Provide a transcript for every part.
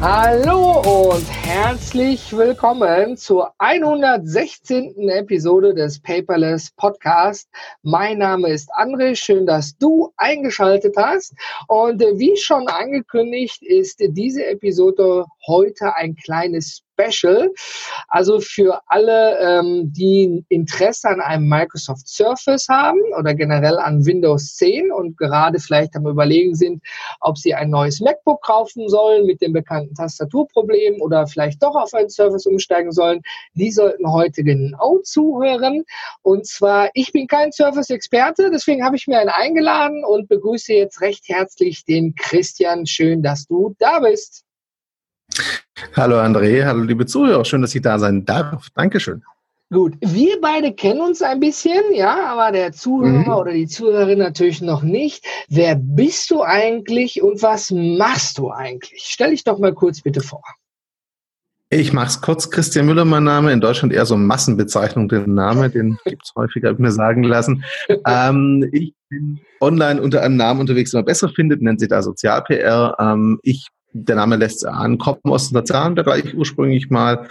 Hallo und herzlich willkommen zur 116. Episode des Paperless Podcast. Mein Name ist André, schön, dass du eingeschaltet hast. Und wie schon angekündigt, ist diese Episode heute ein kleines Special. Also für alle, ähm, die Interesse an einem Microsoft Surface haben oder generell an Windows 10 und gerade vielleicht am Überlegen sind, ob sie ein neues MacBook kaufen sollen mit dem bekannten Tastaturproblem oder vielleicht doch auf ein Surface umsteigen sollen, die sollten heute genau zuhören. Und zwar, ich bin kein Surface-Experte, deswegen habe ich mir einen eingeladen und begrüße jetzt recht herzlich den Christian. Schön, dass du da bist. Hallo André, hallo liebe Zuhörer, schön, dass ich da sein darf. Dankeschön. Gut, wir beide kennen uns ein bisschen, ja, aber der Zuhörer mhm. oder die Zuhörerin natürlich noch nicht. Wer bist du eigentlich und was machst du eigentlich? Stell dich doch mal kurz bitte vor. Ich mach's kurz. Christian Müller, mein Name. In Deutschland eher so Massenbezeichnung, den Namen, den gibt's häufiger, habe ich mir sagen lassen. ähm, ich bin online unter einem Namen unterwegs, den man besser findet, nennt sich da Sozial-PR. Ähm, ich der Name lässt an, kommen aus dem sozialen Bereich ursprünglich mal,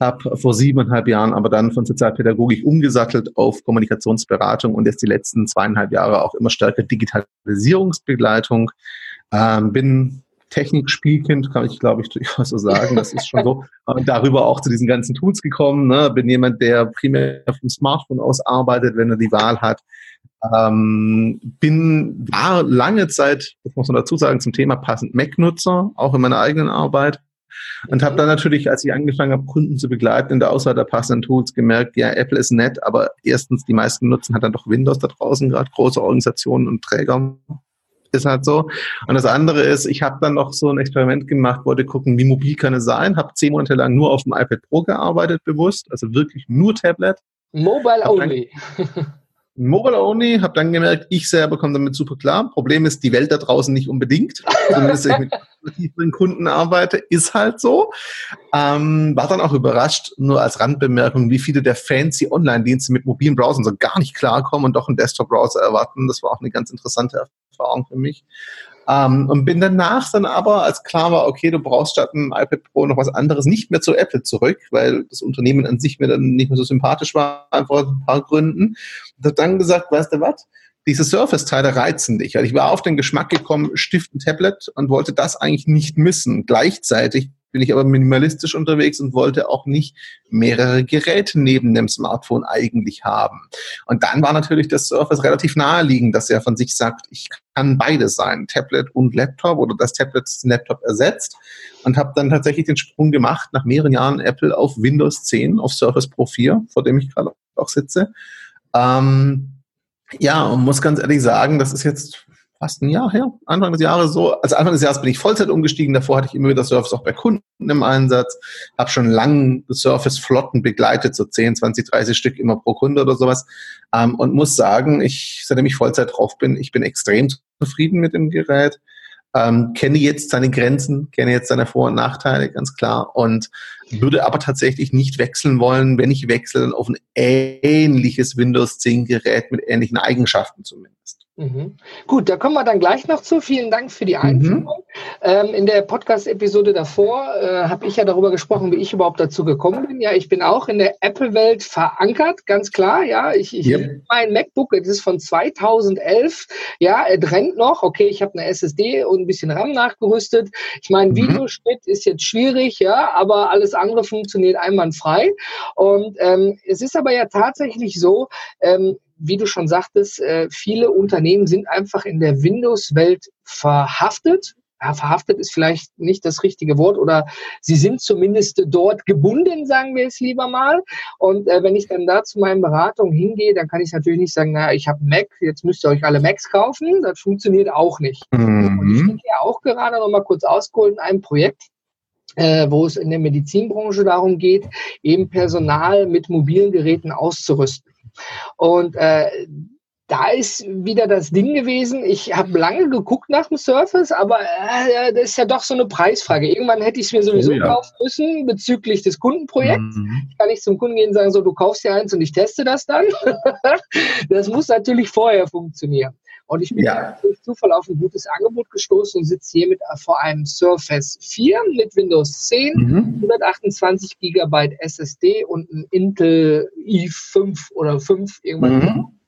habe vor siebeneinhalb Jahren aber dann von Sozialpädagogik umgesattelt auf Kommunikationsberatung und jetzt die letzten zweieinhalb Jahre auch immer stärker Digitalisierungsbegleitung. Ähm, bin Technik-Spielkind, kann ich glaube ich durchaus so sagen. Das ist schon so. Und darüber auch zu diesen ganzen Tools gekommen. Ne? Bin jemand, der primär auf dem Smartphone aus arbeitet, wenn er die Wahl hat. Ähm, bin, war lange Zeit, das muss man dazu sagen, zum Thema passend Mac-Nutzer, auch in meiner eigenen Arbeit. Und habe dann natürlich, als ich angefangen habe, Kunden zu begleiten in der Auswahl der passenden Tools, gemerkt, ja, Apple ist nett, aber erstens, die meisten nutzen halt dann doch Windows da draußen, gerade große Organisationen und Träger. Ist halt so. Und das andere ist, ich habe dann noch so ein Experiment gemacht, wollte gucken, wie mobil kann es sein, habe zehn Monate lang nur auf dem iPad Pro gearbeitet, bewusst, also wirklich nur Tablet. Mobile only. Mobile Only, habe dann gemerkt, ich selber komme damit super klar. Problem ist, die Welt da draußen nicht unbedingt. Zumindest wenn ich mit Kunden arbeite, ist halt so. Ähm, war dann auch überrascht, nur als Randbemerkung, wie viele der fancy Online-Dienste mit mobilen Browsern so gar nicht klarkommen und doch einen Desktop-Browser erwarten. Das war auch eine ganz interessante Erfahrung für mich. Ähm, und bin danach dann aber, als klar war, okay, du brauchst statt einem iPad Pro noch was anderes, nicht mehr zu Apple zurück, weil das Unternehmen an sich mir dann nicht mehr so sympathisch war, einfach aus ein paar Gründen. Und habe dann gesagt, weißt du was? Diese Surface-Teile reizen dich. Also ich war auf den Geschmack gekommen, Stift und Tablet und wollte das eigentlich nicht missen. Gleichzeitig bin ich aber minimalistisch unterwegs und wollte auch nicht mehrere Geräte neben dem Smartphone eigentlich haben. Und dann war natürlich das Surface relativ naheliegend, dass er von sich sagt, ich kann beides sein, Tablet und Laptop oder das Tablet den Laptop ersetzt und habe dann tatsächlich den Sprung gemacht nach mehreren Jahren Apple auf Windows 10, auf Surface Pro 4, vor dem ich gerade auch sitze. Ähm, ja, und muss ganz ehrlich sagen, das ist jetzt fast ein Jahr her, Anfang des Jahres so. Also Anfang des Jahres bin ich Vollzeit umgestiegen. Davor hatte ich immer wieder Surface auch bei Kunden im Einsatz. Habe schon lange Surface-Flotten begleitet, so 10, 20, 30 Stück immer pro Kunde oder sowas. Ähm, und muss sagen, ich, seitdem ich Vollzeit drauf bin, ich bin extrem zufrieden mit dem Gerät. Ähm, kenne jetzt seine Grenzen, kenne jetzt seine Vor- und Nachteile, ganz klar. Und würde aber tatsächlich nicht wechseln wollen, wenn ich wechsle, auf ein ähnliches Windows 10 Gerät mit ähnlichen Eigenschaften zumindest. Mhm. Gut, da kommen wir dann gleich noch zu. Vielen Dank für die mhm. Einführung. Mhm. Ähm, in der Podcast-Episode davor äh, habe ich ja darüber gesprochen, wie ich überhaupt dazu gekommen bin. Ja, ich bin auch in der Apple-Welt verankert, ganz klar. Ja, ich, ich yep. mein MacBook, das ist von 2011. Ja, er rennt noch. Okay, ich habe eine SSD und ein bisschen RAM nachgerüstet. Ich meine, mhm. Videoschnitt ist jetzt schwierig, ja, aber alles andere funktioniert einwandfrei. Und ähm, es ist aber ja tatsächlich so, ähm, wie du schon sagtest, äh, viele Unternehmen sind einfach in der Windows-Welt verhaftet. Ja, verhaftet ist vielleicht nicht das richtige Wort oder sie sind zumindest dort gebunden, sagen wir es lieber mal. Und äh, wenn ich dann da zu meinen Beratungen hingehe, dann kann ich natürlich nicht sagen, naja, ich habe Mac, jetzt müsst ihr euch alle Macs kaufen. Das funktioniert auch nicht. Mhm. Und ich bin ja auch gerade noch mal kurz ausgeholt in einem Projekt, äh, wo es in der Medizinbranche darum geht, eben Personal mit mobilen Geräten auszurüsten. Und äh, da ist wieder das Ding gewesen, ich habe lange geguckt nach dem Surface, aber äh, das ist ja doch so eine Preisfrage. Irgendwann hätte ich es mir sowieso oh, ja. kaufen müssen bezüglich des Kundenprojekts. Mhm. Ich kann nicht zum Kunden gehen und sagen, so, du kaufst dir eins und ich teste das dann. das muss natürlich vorher funktionieren. Und ich bin ja. durch Zufall auf ein gutes Angebot gestoßen und sitze hier mit äh, vor einem Surface 4 mit Windows 10, mhm. 128 GB SSD und ein Intel i5 oder 5 irgendwann. Mhm.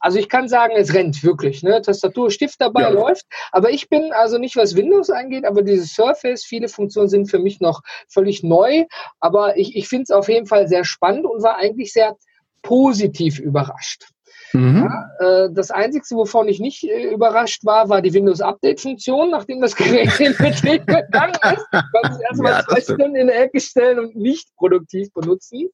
Also ich kann sagen, es rennt wirklich. Ne? Tastatur, Stift dabei ja. läuft. Aber ich bin also nicht, was Windows angeht, aber dieses Surface, viele Funktionen sind für mich noch völlig neu. Aber ich, ich finde es auf jeden Fall sehr spannend und war eigentlich sehr positiv überrascht. Mhm. Ja, äh, das Einzige, wovon ich nicht äh, überrascht war, war die Windows-Update-Funktion. Nachdem das Gerät in Betrieb gegangen ist, konnte ich erstmal ja, zwei Stunden in der Ecke stellen und nicht produktiv benutzen.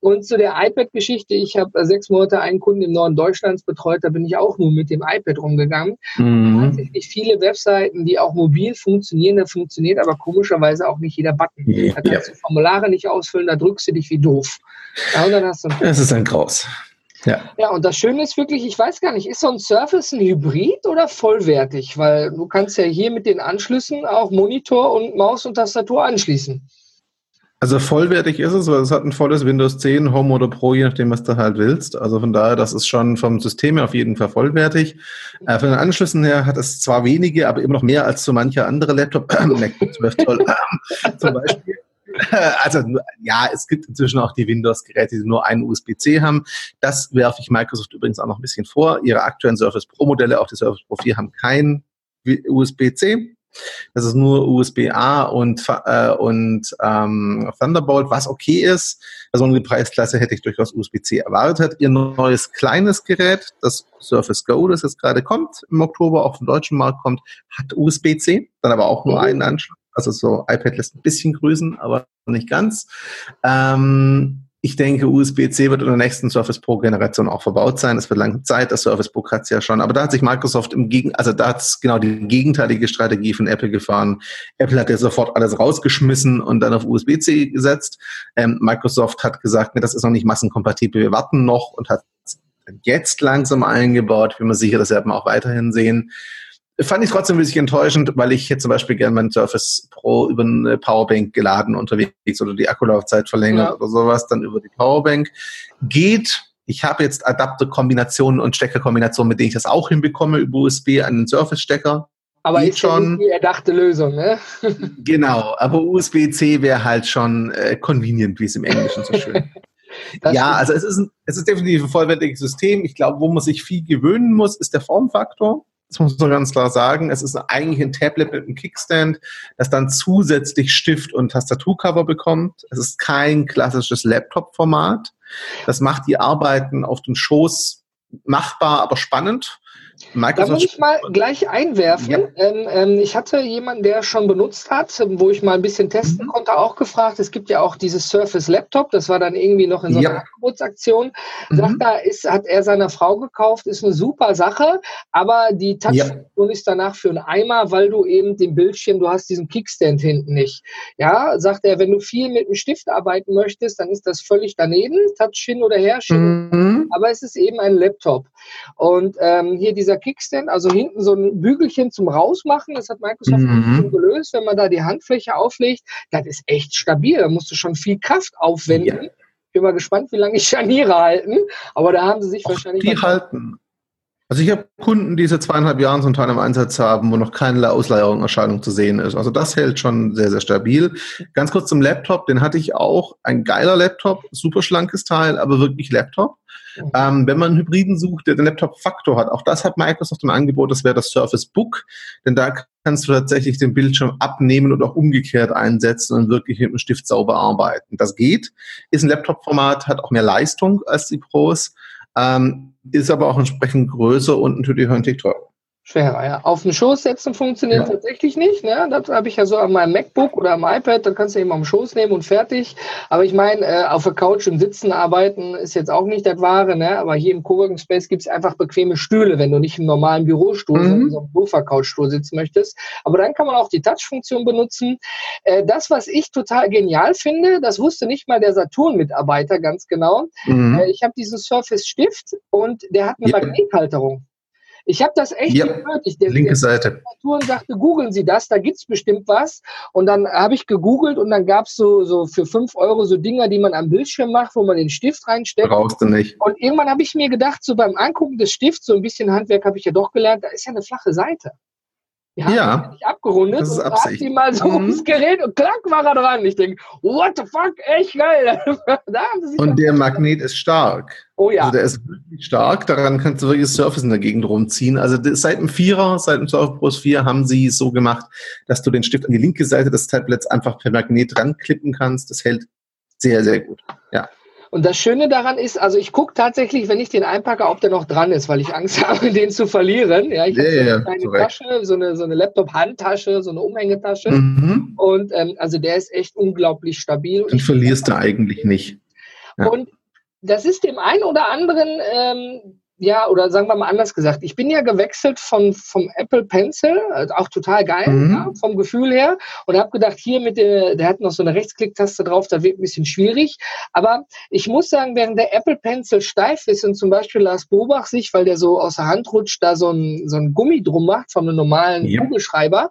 Und zu der iPad-Geschichte, ich habe sechs Monate einen Kunden im Norden Deutschlands betreut, da bin ich auch nur mit dem iPad rumgegangen. Mhm. Tatsächlich viele Webseiten, die auch mobil funktionieren, da funktioniert aber komischerweise auch nicht jeder Button. Da kannst ja. du Formulare nicht ausfüllen, da drückst du dich wie doof. Ja, und dann hast du das ist ein Graus. Ja. ja, und das Schöne ist wirklich, ich weiß gar nicht, ist so ein Surface ein Hybrid oder vollwertig? Weil du kannst ja hier mit den Anschlüssen auch Monitor und Maus und Tastatur anschließen. Also vollwertig ist es, weil es hat ein volles Windows 10, Home oder Pro, je nachdem, was du halt willst. Also von daher, das ist schon vom System her auf jeden Fall vollwertig. Äh, von den Anschlüssen her hat es zwar wenige, aber immer noch mehr als so mancher andere Laptop. MacBook 12 toll. zum Beispiel. Also ja, es gibt inzwischen auch die Windows-Geräte, die nur einen USB-C haben. Das werfe ich Microsoft übrigens auch noch ein bisschen vor. Ihre aktuellen Surface Pro-Modelle, auch die Surface Pro 4, haben kein USB-C. Das ist nur USB-A und, äh, und ähm, Thunderbolt, was okay ist. Also die Preisklasse hätte ich durchaus USB-C erwartet. Ihr neues kleines Gerät, das Surface Go, das jetzt gerade kommt, im Oktober auf dem deutschen Markt kommt, hat USB-C, dann aber auch nur mhm. einen Anschluss. Also so iPad lässt ein bisschen grüßen, aber nicht ganz. Ähm, ich denke, USB-C wird in der nächsten Surface Pro Generation auch verbaut sein. Es wird lange Zeit, das Surface Book hat es ja schon. Aber da hat sich Microsoft im Gegen, also da hat es genau die gegenteilige Strategie von Apple gefahren. Apple hat ja sofort alles rausgeschmissen und dann auf USB-C gesetzt. Ähm, Microsoft hat gesagt, nee, das ist noch nicht massenkompatibel, wir warten noch und hat jetzt langsam eingebaut. Bin mir sicher, das werden wir auch weiterhin sehen fand ich trotzdem ein bisschen enttäuschend, weil ich hier zum Beispiel gerne meinen Surface Pro über eine Powerbank geladen unterwegs oder die Akkulaufzeit verlängert ja. oder sowas, dann über die Powerbank. Geht. Ich habe jetzt Adapterkombinationen und Steckerkombinationen, mit denen ich das auch hinbekomme über USB an den Surface-Stecker. Aber ist schon die erdachte Lösung, ne? genau, aber USB-C wäre halt schon äh, convenient, wie es im Englischen so schön ja, also es ist, ein, es ist definitiv ein vollwertiges System. Ich glaube, wo man sich viel gewöhnen muss, ist der Formfaktor. Das muss man ganz klar sagen. Es ist eigentlich ein Tablet mit einem Kickstand, das dann zusätzlich Stift und Tastaturcover bekommt. Es ist kein klassisches Laptop-Format. Das macht die Arbeiten auf dem Schoß machbar, aber spannend. Microsoft da muss ich mal gleich einwerfen. Ja. Ähm, ähm, ich hatte jemanden, der schon benutzt hat, wo ich mal ein bisschen testen mhm. konnte, auch gefragt. Es gibt ja auch dieses Surface Laptop, das war dann irgendwie noch in so einer ja. Angebotsaktion. Mhm. Sagt da, ist, hat er seiner Frau gekauft, ist eine super Sache, aber die Touchfunktion ja. ist danach für einen Eimer, weil du eben den Bildschirm, du hast diesen Kickstand hinten nicht. Ja, sagt er, wenn du viel mit dem Stift arbeiten möchtest, dann ist das völlig daneben, Touch hin oder her, mhm. aber es ist eben ein Laptop. Und ähm, hier dieser Kickstand, also hinten so ein Bügelchen zum Rausmachen, das hat Microsoft mhm. gelöst, wenn man da die Handfläche auflegt, das ist echt stabil, da musst du schon viel Kraft aufwenden. Ja. Ich bin mal gespannt, wie lange die Scharniere halten, aber da haben sie sich Och, wahrscheinlich... Die halten. Also ich habe Kunden, die seit zweieinhalb Jahren so einen Teil im Einsatz haben, wo noch keine Ausleierung zu sehen ist. Also das hält schon sehr, sehr stabil. Ganz kurz zum Laptop, den hatte ich auch. Ein geiler Laptop, super schlankes Teil, aber wirklich Laptop. Ähm, wenn man einen Hybriden sucht, der den Laptop-Faktor hat, auch das hat Microsoft im Angebot, das wäre das Surface Book, denn da kannst du tatsächlich den Bildschirm abnehmen und auch umgekehrt einsetzen und wirklich mit dem Stift sauber arbeiten. Das geht, ist ein Laptop-Format, hat auch mehr Leistung als die Pros, ähm, ist aber auch entsprechend größer und natürlich ein Tick teurer. Schwerer, ja. Auf den Schoß setzen funktioniert ja. tatsächlich nicht. Ne? Das habe ich ja so an meinem MacBook oder am iPad, dann kannst du eben am Schoß nehmen und fertig. Aber ich meine, äh, auf der Couch und Sitzen arbeiten ist jetzt auch nicht das Wahre, ne? Aber hier im Coworking Space gibt es einfach bequeme Stühle, wenn du nicht im normalen Bürostuhl, mhm. sondern so einem Sofa-Couchstuhl sitzen möchtest. Aber dann kann man auch die Touch-Funktion benutzen. Äh, das, was ich total genial finde, das wusste nicht mal der Saturn-Mitarbeiter ganz genau. Mhm. Äh, ich habe diesen Surface-Stift und der hat eine ja. Magnethalterung. Ich habe das echt ja, gehört. Ich, der, linke Seite. Und sagte, googeln Sie das, da gibt's bestimmt was. Und dann habe ich gegoogelt und dann gab's so, so für fünf Euro so Dinger, die man am Bildschirm macht, wo man den Stift reinsteckt. Brauchst du nicht. Und irgendwann habe ich mir gedacht, so beim Angucken des Stifts, so ein bisschen Handwerk habe ich ja doch gelernt, da ist ja eine flache Seite. Ja, ja. Ich abgerundet das ist und Absicht. die mal so mhm. ums Gerät und klack war er dran. Ich denke, what the fuck, echt geil. und der Magnet ist stark. Oh ja. Also der ist wirklich stark, daran kannst du wirklich Surface in der Gegend rumziehen. Also seit dem Vierer, seit dem Surface Pro 4 haben sie so gemacht, dass du den Stift an die linke Seite des Tablets einfach per Magnet ranklippen kannst. Das hält sehr, sehr gut. Ja. Und das Schöne daran ist, also ich gucke tatsächlich, wenn ich den einpacke, ob der noch dran ist, weil ich Angst habe, den zu verlieren. Ja, ich ja, habe ja, eine Tasche, so eine, so eine Laptop-Handtasche, so eine Umhängetasche. Mhm. Und ähm, also der ist echt unglaublich stabil. Den verlierst du eigentlich nicht. Ja. Und das ist dem einen oder anderen ähm, ja, oder sagen wir mal anders gesagt, ich bin ja gewechselt von, vom Apple Pencil, also auch total geil, mhm. ja, vom Gefühl her, und habe gedacht, hier mit der, der hat noch so eine Rechtsklicktaste drauf, da wird ein bisschen schwierig. Aber ich muss sagen, während der Apple Pencil steif ist und zum Beispiel Lars Bobach sich, weil der so aus der Hand rutscht, da so ein, so ein Gummi drum macht von einem normalen ja. Kugelschreiber,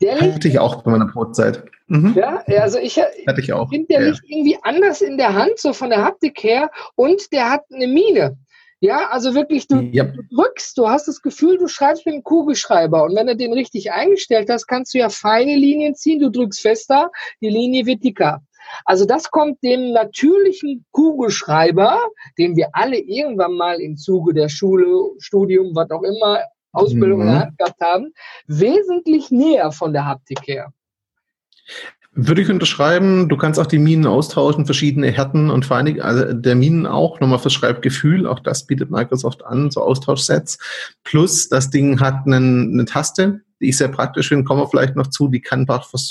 der Hatte ich auch bei meiner Brotzeit. Mhm. Ja, also ich, ich finde, der ja. liegt irgendwie anders in der Hand, so von der Haptik her, und der hat eine Mine. Ja, also wirklich, du, yep. du, drückst, du hast das Gefühl, du schreibst mit einem Kugelschreiber. Und wenn du den richtig eingestellt hast, kannst du ja feine Linien ziehen, du drückst fester, die Linie wird dicker. Also das kommt dem natürlichen Kugelschreiber, den wir alle irgendwann mal im Zuge der Schule, Studium, was auch immer, Ausbildung mhm. in der Hand gehabt haben, wesentlich näher von der Haptik her. Würde ich unterschreiben. Du kannst auch die Minen austauschen, verschiedene Härten und Feinig, also der Minen auch, nochmal fürs Schreibgefühl. Auch das bietet Microsoft an, so Austauschsets. Plus, das Ding hat einen, eine Taste, die ich sehr praktisch finde, kommen wir vielleicht noch zu, die kann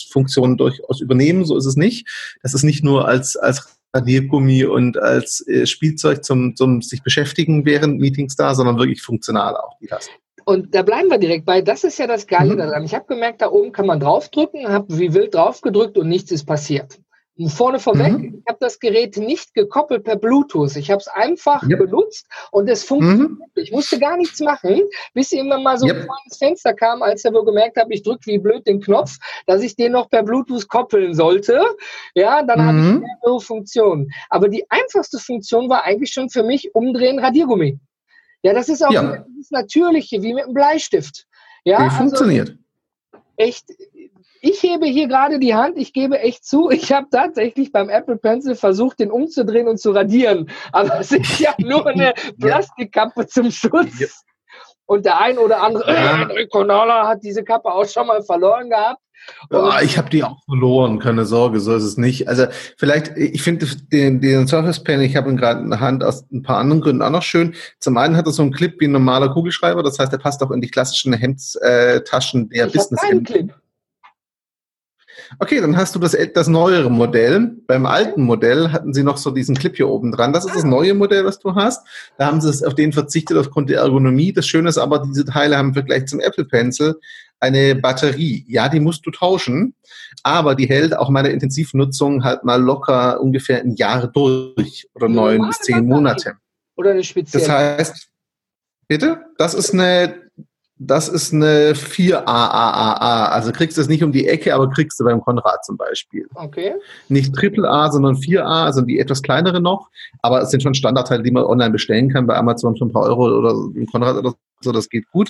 Funktionen durchaus übernehmen, so ist es nicht. Das ist nicht nur als, als Radiergummi und als äh, Spielzeug zum, zum sich beschäftigen während Meetings da, sondern wirklich funktional auch die Taste. Und da bleiben wir direkt bei. Das ist ja das Geile mhm. daran. Ich habe gemerkt, da oben kann man draufdrücken, habe wie wild draufgedrückt und nichts ist passiert. Und vorne vorweg, mhm. ich habe das Gerät nicht gekoppelt per Bluetooth. Ich habe es einfach yep. benutzt und es funktioniert. Mhm. Ich musste gar nichts machen, bis irgendwann mal so yep. ein kleines Fenster kam, als er wohl gemerkt habe, ich drücke wie blöd den Knopf, dass ich den noch per Bluetooth koppeln sollte. Ja, dann mhm. habe ich mehrere Funktionen. Aber die einfachste Funktion war eigentlich schon für mich umdrehen Radiergummi. Ja, das ist auch ja. das Natürliche, wie mit einem Bleistift. Ja, wie also funktioniert. Echt, ich hebe hier gerade die Hand, ich gebe echt zu, ich habe tatsächlich beim Apple Pencil versucht, den umzudrehen und zu radieren. Aber es ist ja nur eine Plastikkappe zum Schutz. Ja. Und der ein oder andere äh, Conala hat diese Kappe auch schon mal verloren gehabt. Ja, ich habe die auch verloren, keine Sorge, so ist es nicht. Also vielleicht, ich finde den, den Surface Pen, ich habe ihn gerade in der Hand aus ein paar anderen Gründen auch noch schön. Zum einen hat er so einen Clip wie ein normaler Kugelschreiber, das heißt, er passt auch in die klassischen Hemdtaschen der Business-Hemden. Okay, dann hast du das etwas neuere Modell. Beim alten Modell hatten sie noch so diesen Clip hier oben dran. Das ist das neue Modell, was du hast. Da haben sie auf den verzichtet aufgrund der Ergonomie. Das Schöne ist aber, diese Teile haben im Vergleich zum Apple Pencil eine Batterie. Ja, die musst du tauschen, aber die hält auch meine Intensivnutzung halt mal locker ungefähr ein Jahr durch oder neun bis zehn Monate. Oder eine spezielle. Das heißt, bitte? Das ist eine, das ist eine 4AAAA. Also kriegst du es nicht um die Ecke, aber kriegst du beim Konrad zum Beispiel. Okay. Nicht Triple A, sondern 4A, also die etwas kleinere noch. Aber es sind schon Standardteile, die man online bestellen kann bei Amazon für ein paar Euro oder im Konrad oder so. Das geht gut.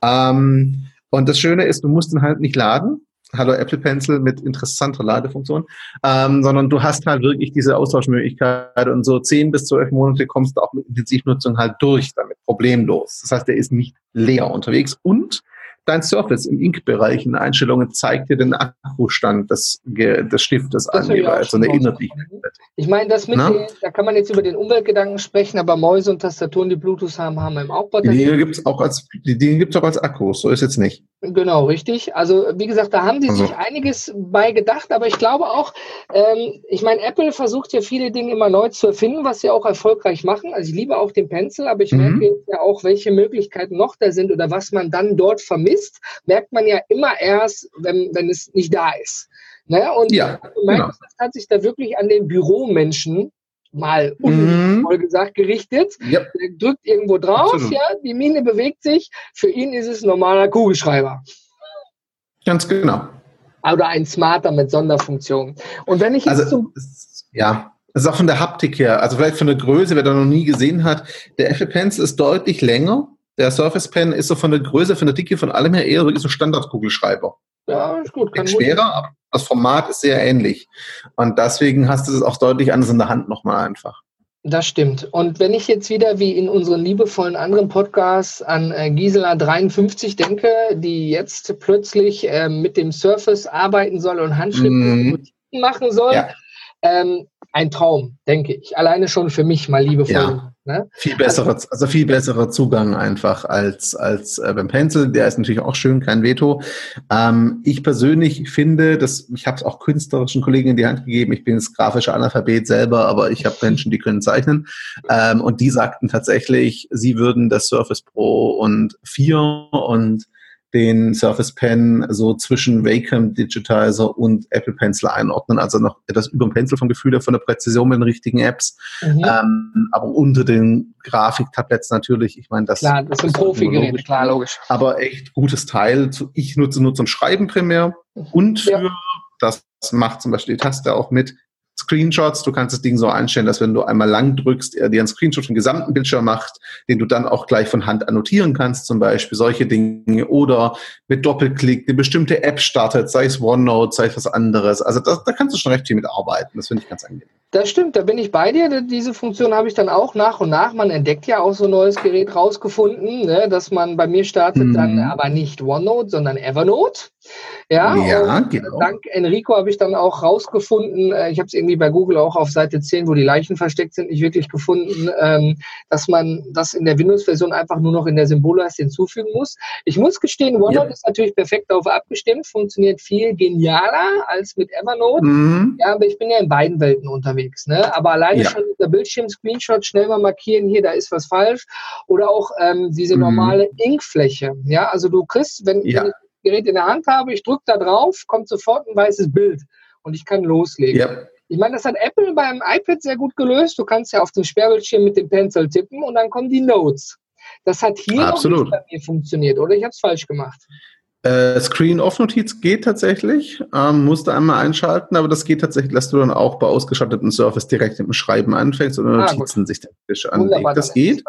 Ähm, und das Schöne ist, du musst ihn halt nicht laden. Hallo Apple Pencil mit interessanter Ladefunktion, ähm, sondern du hast halt wirklich diese Austauschmöglichkeit und so zehn bis zwölf Monate kommst du auch mit Intensivnutzung halt durch damit, problemlos. Das heißt, der ist nicht leer unterwegs und dein Surface im Ink-Bereich in Einstellungen zeigt dir den Akkustand des, des Stiftes Das an jeweils und erinnert dich. Ich meine, das mit den, da kann man jetzt über den Umweltgedanken sprechen, aber Mäuse und Tastaturen, die Bluetooth haben, haben eben auch Die Batterien. Dinge gibt's auch als, die Dinge gibt's auch als Akkus, so ist jetzt nicht. Genau, richtig. Also wie gesagt, da haben die Also- sich einiges bei gedacht, aber ich glaube auch, ähm, ich meine, Apple versucht ja viele Dinge immer neu zu erfinden, was sie auch erfolgreich machen. Also ich liebe auch den Pencil, aber ich Mhm. merke ja auch, welche Möglichkeiten noch da sind oder was man dann dort vermisst, merkt man ja immer erst, wenn, wenn es nicht da ist. Ne? Und Ja, Microsoft hat sich da wirklich an den Büromenschen mal Mhm. unvoll gesagt gerichtet. Ja, Der drückt irgendwo drauf, Absolut. ja, die Mine bewegt sich. Für ihn ist es ein normaler Kugelschreiber. ganz genau. Oder ein Smarter mit Sonderfunktion. Und wenn ich jetzt Also, zum, es- ja, es ist auch von der Haptik her, also vielleicht von der Größe, wer da noch nie gesehen hat, der Apple Pencil ist deutlich länger. Der Surface Pen ist so von der Größe, von der Dicke, von allem her eher so Standardkugelschreiber. ja, ist gut, kann Ist schwerer, aber das Format ist sehr ähnlich. Und deswegen hast du es auch deutlich anders in der Hand nochmal einfach. Das stimmt. Und wenn ich jetzt wieder wie in unseren liebevollen anderen Podcasts an äh, Gisela 53 denke, die jetzt plötzlich ähm, mit dem Surface arbeiten soll und Handschriften. Notizen machen soll, Ja. ähm, ein Traum, denke ich. Alleine schon für mich mal liebevoll. Ja. Ne? Viel besserer, also viel besserer Zugang einfach als, als äh, beim Pencil. Der ist natürlich auch schön, kein Veto. Ähm, ich persönlich finde, dass ich habe es auch künstlerischen Kollegen in die Hand gegeben. Ich bin jetzt grafischer Analphabet selber, aber ich habe Menschen, die können zeichnen. Ähm, und die sagten tatsächlich, sie würden das Surface Pro und 4 und den Surface Pen so zwischen Wacom Digitizer und Apple Pencil einordnen. Also noch etwas über dem Pencil vom Gefühl her, von der Präzision mit den richtigen Apps. Mhm. Ähm, aber unter den Grafiktabletts natürlich, ich meine, das klar, das sind ist Profi-Geräte, logisch. klar, logisch. Aber echt gutes Teil. Ich nutze nur zum Schreiben primär und für, Ja. das macht zum Beispiel die Taste auch mit, Screenshots. Du kannst das Ding so einstellen, dass wenn du einmal lang drückst, er dir einen Screenshot vom gesamten Bildschirm macht, den du dann auch gleich von Hand annotieren kannst, zum Beispiel solche Dinge. Oder mit Doppelklick eine bestimmte App startet, sei es OneNote, sei es was anderes. Also das, da kannst du schon recht viel mit arbeiten. Das finde ich ganz angenehm. Das stimmt, da bin ich bei dir. Diese Funktion habe ich dann auch nach und nach. Man entdeckt ja auch so ein neues Gerät rausgefunden, ne, dass man bei mir startet Mhm. dann aber nicht OneNote, sondern Evernote. Ja, Ja, genau. dank Enrico habe ich dann auch rausgefunden, äh, ich habe es irgendwie bei Google auch auf Seite 10, wo die Leichen versteckt sind, nicht wirklich gefunden, ähm, dass man das in der Windows-Version einfach nur noch in der Symbolleiste hinzufügen muss. Ich muss gestehen, OneNote Ja. ist natürlich perfekt darauf abgestimmt, funktioniert viel genialer als mit Evernote. Mhm. Ja, aber ich bin ja in beiden Welten unterwegs. Ne? Aber alleine Ja. schon dieser Bildschirm-Screenshot schnell mal markieren, hier, da ist was falsch. Oder auch ähm, diese Mhm. normale Inkfläche. Ja, also du kriegst, wenn, Ja. wenn ich das Gerät in der Hand habe, ich drücke da drauf, kommt sofort ein weißes Bild und ich kann loslegen. Ja. Ich meine, das hat Apple beim iPad sehr gut gelöst. Du kannst ja auf dem Sperrbildschirm mit dem Pencil tippen und dann kommen die Notes. Das hat hier Absolut. noch nicht bei mir funktioniert, oder? Ich habe es falsch gemacht. Äh, Screen-Off-Notiz geht tatsächlich, ähm, musst du einmal einschalten, aber das geht tatsächlich, dass du dann auch bei ausgeschatteten Surface direkt mit dem Schreiben anfängst oder Ah, Notizen sich technisch anlegt. Das geht.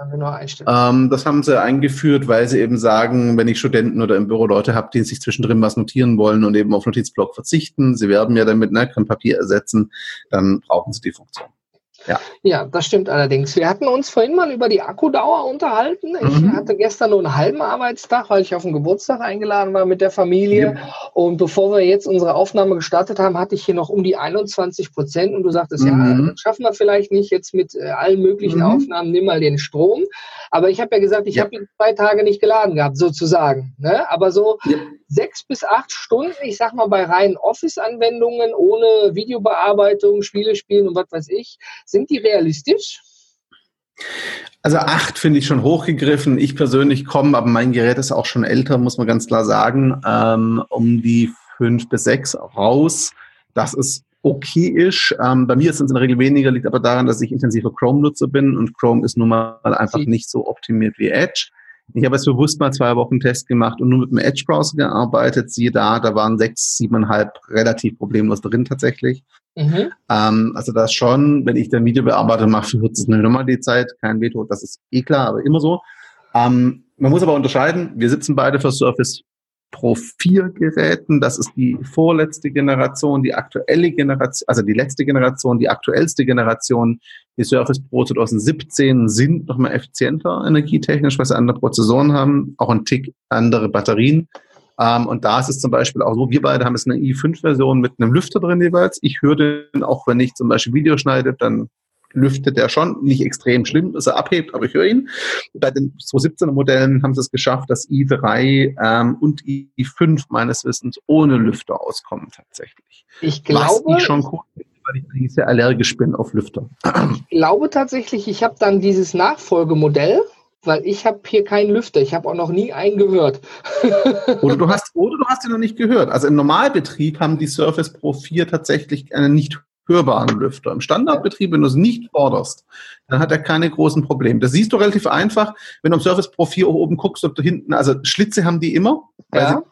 Ähm, das haben sie eingeführt, weil sie eben sagen, wenn ich Studenten oder im Büro Leute habe, die sich zwischendrin was notieren wollen und eben auf Notizblock verzichten, sie werben ja damit, ne, können Papier ersetzen, dann brauchen sie die Funktion. Ja, das stimmt allerdings. Wir hatten uns vorhin mal über die Akkudauer unterhalten. Ich Mhm. hatte gestern nur einen halben Arbeitstag, weil ich auf den Geburtstag eingeladen war mit der Familie. Und bevor wir jetzt unsere Aufnahme gestartet haben, hatte ich hier noch um die 21 Prozent. Und du sagtest, ja, Mhm. das schaffen wir vielleicht nicht jetzt mit äh, allen möglichen Mhm. Aufnahmen, nimm mal den Strom. Aber ich habe ja gesagt, ich Ja. habe ihn zwei Tage nicht geladen gehabt, sozusagen. Ne? Aber so Ja. Sechs bis acht Stunden, ich sag mal bei reinen Office-Anwendungen ohne Videobearbeitung, Spiele spielen und was weiß ich, sind die realistisch? Also acht finde ich schon hochgegriffen. Ich persönlich komme, aber mein Gerät ist auch schon älter, muss man ganz klar sagen, ähm, um die fünf bis sechs raus. Das ist okay ist. Ähm, bei mir sind es in der Regel weniger, liegt aber daran, dass ich intensiver Chrome-Nutzer bin und Chrome ist nun mal einfach nicht so optimiert wie Edge. Ich habe jetzt bewusst mal zwei Wochen Test gemacht und nur mit dem Edge-Browser gearbeitet. Siehe da, da waren sechs, siebeneinhalb relativ problemlos drin tatsächlich. Mhm. Ähm, also das schon, wenn ich dann Video bearbeite, mache, verkürzt es mir nochmal die Zeit, kein Veto, das ist eh klar, aber immer so. Ähm, man muss aber unterscheiden, wir sitzen beide für Surface Pro 4 Geräten. Das ist die vorletzte Generation, die aktuelle Generation, also die letzte Generation, die aktuellste Generation. Die Surface Pro 2017 sind nochmal effizienter energietechnisch, weil sie andere Prozessoren haben, auch ein Tick andere Batterien. Ähm, und da ist es zum Beispiel auch so, wir beide haben jetzt eine i5-Version mit einem Lüfter drin jeweils. Ich höre den auch, wenn ich zum Beispiel Video schneide, dann lüftet er schon, nicht extrem schlimm, dass er abhebt, aber ich höre ihn. Bei den 217er Modellen haben sie es geschafft, dass i3 ähm, und i5 meines Wissens ohne Lüfter auskommen tatsächlich. Ich glaube, Was ich schon cool weil ich eigentlich sehr allergisch bin auf Lüfter. Ich glaube tatsächlich, ich habe dann dieses Nachfolgemodell, weil ich habe hier keinen Lüfter. Ich habe auch noch nie einen gehört. oder du hast oder du hast ihn noch nicht gehört. Also im Normalbetrieb haben die Surface Pro 4 tatsächlich einen nicht hörbaren Lüfter. Im Standardbetrieb, wenn du es nicht forderst, dann hat er keine großen Probleme. Das siehst du relativ einfach, wenn du am Surface Pro 4 oben guckst, ob du hinten, also Schlitze haben die immer, weil ja.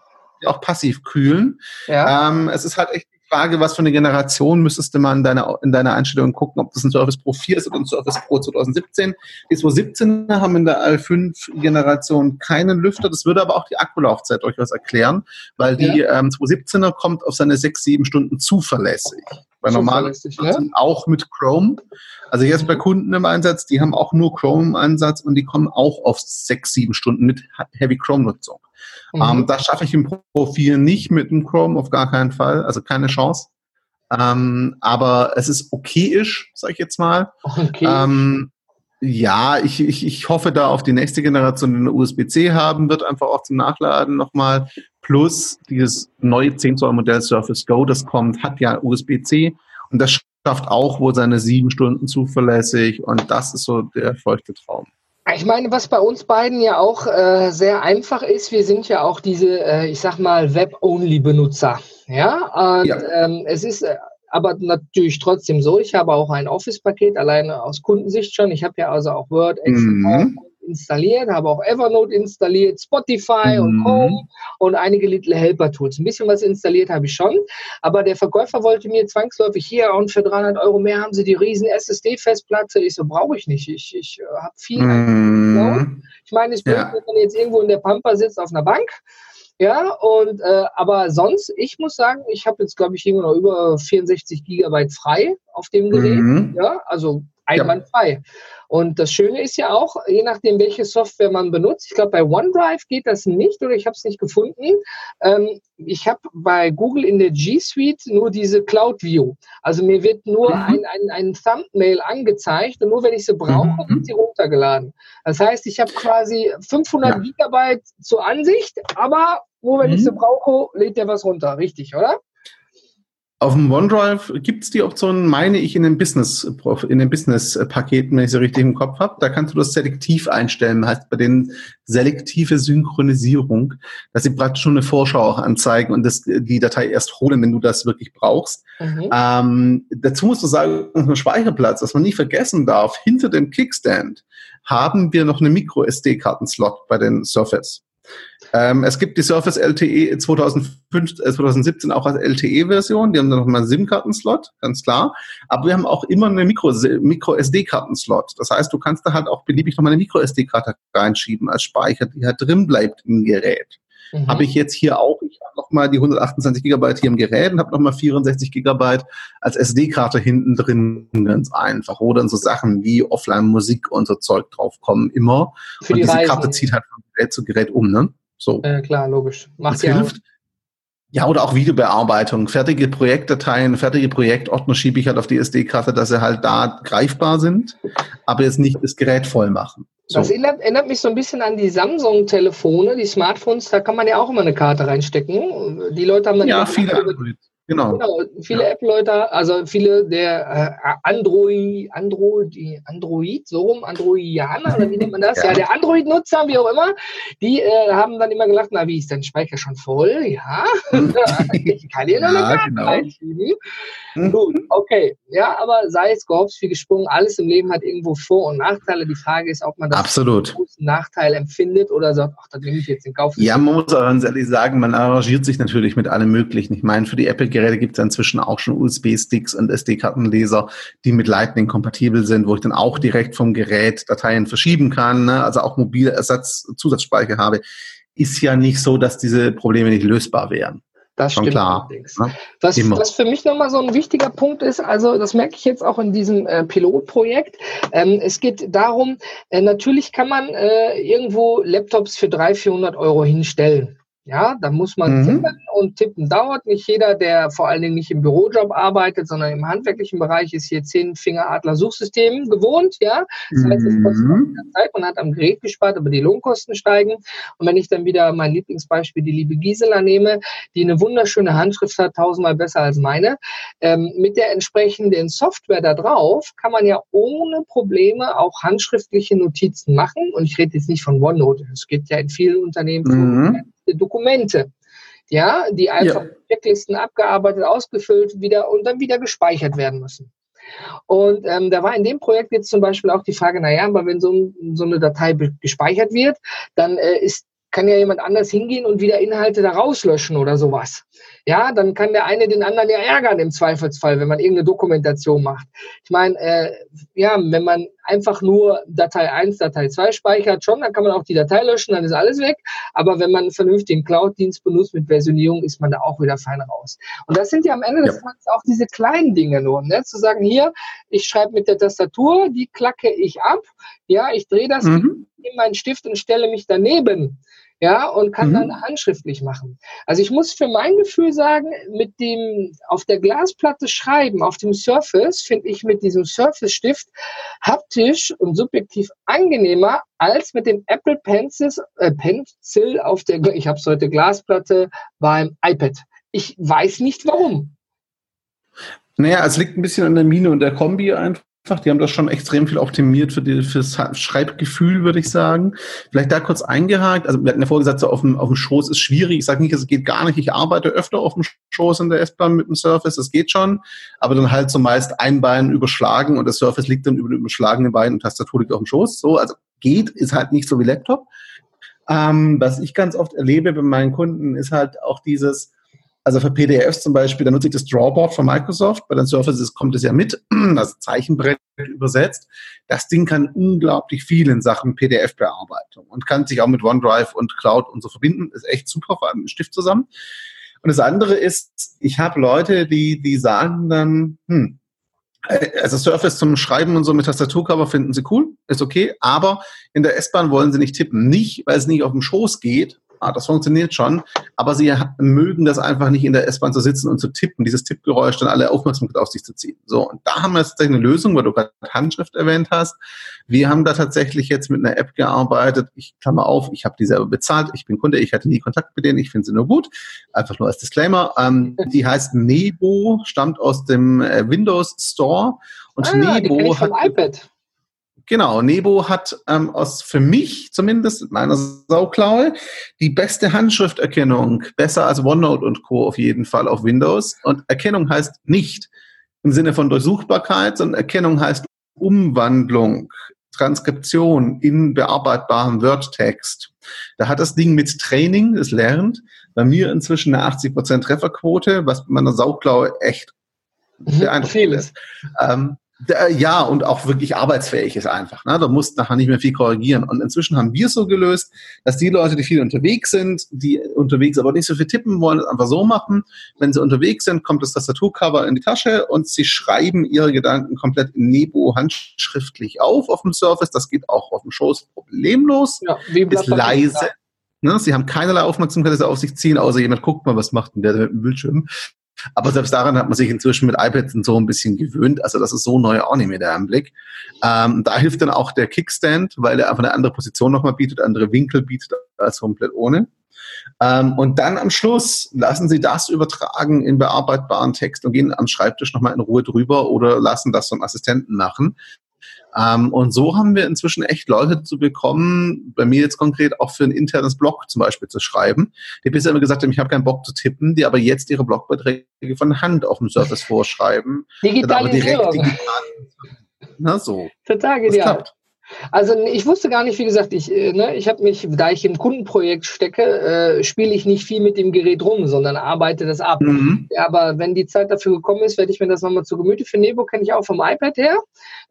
sie auch passiv kühlen. Ja. Ähm, es ist halt echt Frage, was für eine Generation müsstest du mal in deiner, in deiner Einstellung gucken, ob das ein Surface Pro 4 ist oder ein Surface Pro 2017. Die 2017er haben in der L5-Generation keinen Lüfter. Das würde aber auch die Akkulaufzeit durchaus erklären, weil die ja. ähm, 2017er kommt auf seine 6, 7 Stunden zuverlässig. Bei normalen ja? auch mit Chrome. Also jetzt bei Kunden im Einsatz, die haben auch nur Chrome im Einsatz und die kommen auch auf 6, 7 Stunden mit Heavy Chrome-Nutzung. Mhm. Ähm, das schaffe ich im Profil nicht mit dem Chrome, auf gar keinen Fall, also keine Chance. Ähm, aber es ist okayisch, sag ich jetzt mal. Okay. Ähm, ja, ich, ich, ich hoffe da auf die nächste Generation, die eine USB-C haben wird, einfach auch zum Nachladen nochmal. Plus dieses neue 10 Zoll Modell Surface Go, das kommt, hat ja USB-C und das schafft auch wohl seine sieben Stunden zuverlässig und das ist so der feuchte Traum. Ich meine, was bei uns beiden ja auch äh, sehr einfach ist, wir sind ja auch diese, äh, ich sag mal, Web-Only-Benutzer. Ja, und ja. Ähm, es ist äh, aber natürlich trotzdem so, ich habe auch ein Office-Paket, alleine aus Kundensicht schon. Ich habe ja also auch Word, Excel, mhm installiert, habe auch Evernote installiert, Spotify mhm. und Home und einige Little Helper Tools. Ein bisschen was installiert habe ich schon, aber der Verkäufer wollte mir zwangsläufig hier und für 300 Euro mehr haben sie die riesen SSD-Festplatte. Ich so, brauche ich nicht. Ich, ich äh, habe viel. Mhm. Ich meine, es blöd, ja. wenn man jetzt irgendwo in der Pampa sitzt auf einer Bank. Ja, und äh, aber sonst, ich muss sagen, ich habe jetzt, glaube ich, irgendwo noch über 64 Gigabyte frei auf dem Gerät. Mhm. Ja, also einwandfrei. Ja. Und das Schöne ist ja auch, je nachdem, welche Software man benutzt, ich glaube, bei OneDrive geht das nicht oder ich habe es nicht gefunden. Ähm, ich habe bei Google in der G Suite nur diese Cloud View. Also mir wird nur mhm. ein, ein, ein Thumbnail angezeigt und nur wenn ich sie brauche, mhm. wird sie runtergeladen. Das heißt, ich habe quasi 500 ja. Gigabyte zur Ansicht, aber nur wenn mhm. ich sie brauche, lädt der was runter. Richtig, oder? Auf dem OneDrive gibt es die Option, meine ich, in den Business, in den Business-Paketen, wenn ich sie richtig im Kopf habe. Da kannst du das selektiv einstellen. Heißt bei den selektive Synchronisierung, dass sie praktisch schon eine Vorschau auch anzeigen und das, die Datei erst holen, wenn du das wirklich brauchst. Mhm. Ähm, dazu musst du sagen, ein Speicherplatz, was man nie vergessen darf, hinter dem Kickstand haben wir noch eine Micro-SD-Karten-Slot bei den Surface. Ähm, es gibt die Surface LTE 2005, äh, 2017 auch als LTE-Version. Die haben dann nochmal einen SIM-Karten-Slot, ganz klar. Aber wir haben auch immer eine Micro-SD-Karten-Slot. das heißt, du kannst da halt auch beliebig nochmal eine Micro-SD-Karte reinschieben als Speicher, die halt drin bleibt im Gerät. Mhm. Habe ich jetzt hier auch, ich habe nochmal die 128 Gigabyte hier im Gerät und habe nochmal 64 Gigabyte als SD-Karte hinten drin, ganz einfach. Oder in so Sachen wie Offline-Musik und so Zeug draufkommen immer. Für und die diese Reisen. Karte zieht halt von Gerät zu Gerät um, ne? So. Ja, klar, logisch. Macht das ja hilft. Ja, oder auch Videobearbeitung. Fertige Projektdateien, fertige Projektordner schiebe ich halt auf die SD-Karte, dass sie halt da greifbar sind, aber jetzt nicht das Gerät voll machen. So. Das erinnert, erinnert, mich so ein bisschen an die Samsung-Telefone, die Smartphones, da kann man ja auch immer eine Karte reinstecken. Die Leute haben dann ja, viele Android. Genau. genau. Viele ja. App-Leute, also viele der äh, Android, Android, Android, so rum, Androidianer, oder wie nennt man das? ja. ja, der Android-Nutzer, wie auch immer, die äh, haben dann immer gelacht, na, wie ist dein Speicher schon voll? Ja, ich kann hier noch eine Karte genau. Mhm. Gut, okay. Ja, aber sei es gehopst wie gesprungen, alles im Leben hat irgendwo Vor- und Nachteile. Die Frage ist, ob man das Absolut. als Nachteil empfindet oder sagt, ach, da nehme ich jetzt in Kauf. Ja, man muss auch ganz ehrlich sagen, man arrangiert sich natürlich mit allem Möglichen. Ich meine, für die Apple Geräte gibt es inzwischen auch schon USB-Sticks und SD-Kartenleser, die mit Lightning kompatibel sind, wo ich dann auch direkt vom Gerät Dateien verschieben kann, ne? also auch mobile Ersatz, Zusatzspeicher habe. ist ja nicht so, dass diese Probleme nicht lösbar wären. Das Schon stimmt klar. Ne? Was, was, für mich nochmal so ein wichtiger Punkt ist, also das merke ich jetzt auch in diesem äh, Pilotprojekt. Ähm, es geht darum, äh, natürlich kann man äh, irgendwo Laptops für 300, 400 Euro hinstellen. Ja, da muss man mhm. tippen und tippen dauert. Nicht jeder, der vor allen Dingen nicht im Bürojob arbeitet, sondern im handwerklichen Bereich, ist hier zehn Fingeradler Suchsystem gewohnt. Ja, das heißt, es kostet mhm. Zeit, man hat am Gerät gespart, aber die Lohnkosten steigen. Und wenn ich dann wieder mein Lieblingsbeispiel, die liebe Gisela nehme, die eine wunderschöne Handschrift hat, tausendmal besser als meine, ähm, mit der entsprechenden Software da drauf kann man ja ohne Probleme auch handschriftliche Notizen machen. Und ich rede jetzt nicht von OneNote. Es geht ja in vielen Unternehmen mhm. Dokumente, ja, die einfach ja. Checklisten abgearbeitet, ausgefüllt wieder und dann wieder gespeichert werden müssen. Und ähm, da war in dem Projekt jetzt zum Beispiel auch die Frage, naja, aber wenn so, so eine Datei gespeichert wird, dann äh, ist kann ja jemand anders hingehen und wieder Inhalte da rauslöschen oder sowas. Ja, dann kann der eine den anderen ja ärgern im Zweifelsfall, wenn man irgendeine Dokumentation macht. Ich meine, äh, ja, wenn man einfach nur Datei 1, Datei 2 speichert, schon, dann kann man auch die Datei löschen, dann ist alles weg. Aber wenn man einen vernünftigen Cloud-Dienst benutzt mit Versionierung, ist man da auch wieder fein raus. Und das sind ja am Ende des Tages auch diese kleinen Dinge nur, ne? zu sagen, hier, ich schreibe mit der Tastatur, die klacke ich ab, ja, ich drehe das mhm. in meinen Stift und stelle mich daneben ja, und kann mhm. dann handschriftlich machen. Also ich muss für mein Gefühl sagen, mit dem auf der Glasplatte schreiben, auf dem Surface, finde ich mit diesem Surface-Stift haptisch und subjektiv angenehmer als mit dem Apple Pencil, äh, Pencil auf der, ich habe es heute Glasplatte beim iPad. Ich weiß nicht warum. Naja, es liegt ein bisschen an der Mine und der Kombi einfach die haben das schon extrem viel optimiert für die, fürs Schreibgefühl, würde ich sagen. Vielleicht da kurz eingehakt. Also wir hatten ja vorgesagt, so auf dem, auf dem Schoß ist schwierig. Ich sage nicht, es geht gar nicht. Ich arbeite öfter auf dem Schoß in der S-Bahn mit dem Surface. Das geht schon. Aber dann halt so meist ein Bein überschlagen und das Surface liegt dann über dem überschlagenen Bein und Tastatur liegt auf dem Schoß. So, also geht, ist halt nicht so wie Laptop. Ähm, was ich ganz oft erlebe bei meinen Kunden ist halt auch dieses, also für PDFs zum Beispiel, da nutze ich das Drawboard von Microsoft. Bei den Surfaces kommt es ja mit, das Zeichenbrett übersetzt. Das Ding kann unglaublich viel in Sachen PDF-Bearbeitung und kann sich auch mit OneDrive und Cloud und so verbinden. Ist echt super, vor allem mit Stift zusammen. Und das andere ist, ich habe Leute, die, die sagen dann, hm, also Surface zum Schreiben und so mit Tastaturcover finden sie cool, ist okay, aber in der S-Bahn wollen sie nicht tippen. Nicht, weil es nicht auf dem Schoß geht, ah, das funktioniert schon, aber sie mögen das einfach nicht in der S-Bahn zu sitzen und zu tippen, dieses Tippgeräusch dann alle Aufmerksamkeit auf sich zu ziehen. So, und da haben wir jetzt tatsächlich eine Lösung, weil du gerade Handschrift erwähnt hast. Wir haben da tatsächlich jetzt mit einer App gearbeitet. Ich klammer auf, ich habe die selber bezahlt, ich bin Kunde, ich hatte nie Kontakt mit denen, ich finde sie nur gut. Einfach nur als Disclaimer. Ähm, die heißt Nebo, stammt aus dem äh, Windows Store und ah, Nebo hat. iPad. Genau, Nebo hat ähm, aus für mich zumindest meiner Sauklaue die beste Handschrifterkennung, besser als OneNote und Co. auf jeden Fall auf Windows. Und Erkennung heißt nicht im Sinne von Durchsuchbarkeit, sondern Erkennung heißt Umwandlung, Transkription in bearbeitbaren Word-Text. Da hat das Ding mit Training, es lernt, bei mir inzwischen eine 80% Trefferquote, was bei meiner Sauklaue echt mhm, beeindruckend ist. Ähm, ja, und auch wirklich arbeitsfähig ist einfach. Ne? Da musst nachher nicht mehr viel korrigieren. Und inzwischen haben wir es so gelöst, dass die Leute, die viel unterwegs sind, die unterwegs aber nicht so viel tippen wollen, es einfach so machen. Wenn sie unterwegs sind, kommt das Tastaturcover in die Tasche und sie schreiben ihre Gedanken komplett in Nebo handschriftlich auf auf dem Surface. Das geht auch auf dem Schoß problemlos. Ja, ist leise. Ne? Sie haben keinerlei Aufmerksamkeit, dass sie auf sich ziehen, außer jemand guckt mal, was macht denn der mit dem Bildschirm. Aber selbst daran hat man sich inzwischen mit iPads und so ein bisschen gewöhnt. Also das ist so neu auch nicht mehr der Anblick. Ähm, da hilft dann auch der Kickstand, weil er einfach eine andere Position nochmal bietet, andere Winkel bietet als komplett ohne. Ähm, und dann am Schluss lassen Sie das übertragen in bearbeitbaren Text und gehen am Schreibtisch nochmal in Ruhe drüber oder lassen das vom Assistenten machen. Ähm, und so haben wir inzwischen echt Leute zu bekommen, bei mir jetzt konkret auch für ein internes Blog zum Beispiel zu schreiben, die bisher immer gesagt haben, ich habe keinen Bock zu tippen, die aber jetzt ihre Blogbeiträge von Hand auf dem Service vorschreiben. Digitalisierung. Direkt digital. Na so. Total genial. Also ich wusste gar nicht, wie gesagt, ich, äh, ne, ich habe mich, da ich im Kundenprojekt stecke, äh, spiele ich nicht viel mit dem Gerät rum, sondern arbeite das ab. Mhm. Aber wenn die Zeit dafür gekommen ist, werde ich mir das nochmal zu Gemüte. Für Nebo kenne ich auch vom iPad her.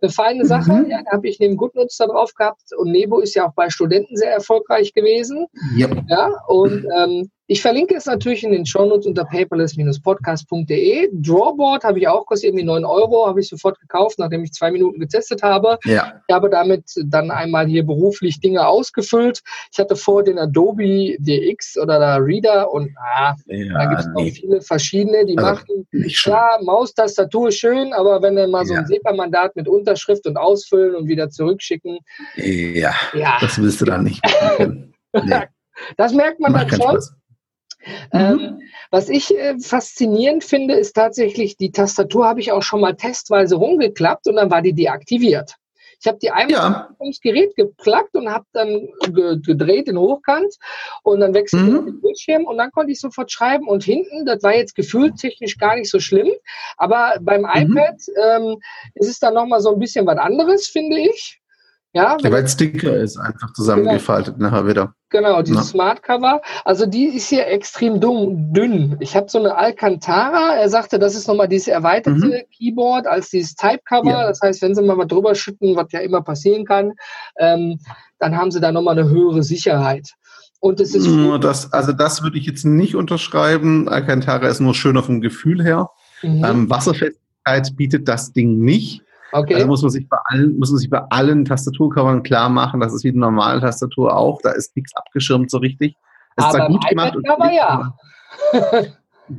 Eine feine Sache. Mhm. Ja, da habe ich neben GoodNotes da drauf gehabt. Und Nebo ist ja auch bei Studenten sehr erfolgreich gewesen. Yep. Ja, und ähm, ich verlinke es natürlich in den Shownotes unter paperless-podcast.de. Drawboard habe ich auch, kostet irgendwie 9 Euro, habe ich sofort gekauft, nachdem ich zwei Minuten getestet habe. Ja. Ich habe damit dann einmal hier beruflich Dinge ausgefüllt. Ich hatte vor den Adobe DX oder der Reader und ah, ja, da gibt es nee. noch viele verschiedene, die also, machen, klar, Maustastatur ist schön, aber wenn dann mal so ein SEPA-Mandat mit Unterschrift und ausfüllen und wieder zurückschicken. Ja, ja. das willst du dann nicht. nee. Das merkt man Macht dann schon. Spaß. Ähm, mhm. was ich äh, faszinierend finde, ist tatsächlich, die Tastatur habe ich auch schon mal testweise rumgeklappt und dann war die deaktiviert. Ich habe die einmal ja. ums Gerät geplackt und habe dann ge gedreht in Hochkant und dann wechselte mhm. den Bildschirm und dann konnte ich sofort schreiben und hinten, das war jetzt gefühltechnisch gar nicht so schlimm, aber beim mhm. iPad ähm, ist es dann nochmal so ein bisschen was anderes, finde ich. Ja, ja weil Sticker ist einfach zusammengefaltet genau. nachher wieder. Genau, die Smart Cover. Also die ist hier extrem dumm, dünn. Ich habe so eine Alcantara. Er sagte, das ist nochmal dieses erweiterte mhm. Keyboard als dieses Type Cover. Ja. Das heißt, wenn sie mal was drüber schütten, was ja immer passieren kann, ähm, dann haben sie da nochmal eine höhere Sicherheit. Und es ist das, also das würde ich jetzt nicht unterschreiben. Alcantara ist nur schöner vom Gefühl her. Mhm. Ähm, Wasserfestigkeit bietet das Ding nicht. Okay. Also muss man sich bei allen, muss man sich bei allen Tastaturcovern klar machen, das ist wie eine normale Tastatur auch, da ist nichts abgeschirmt so richtig. Es aber ist gut gemacht. Aber ja.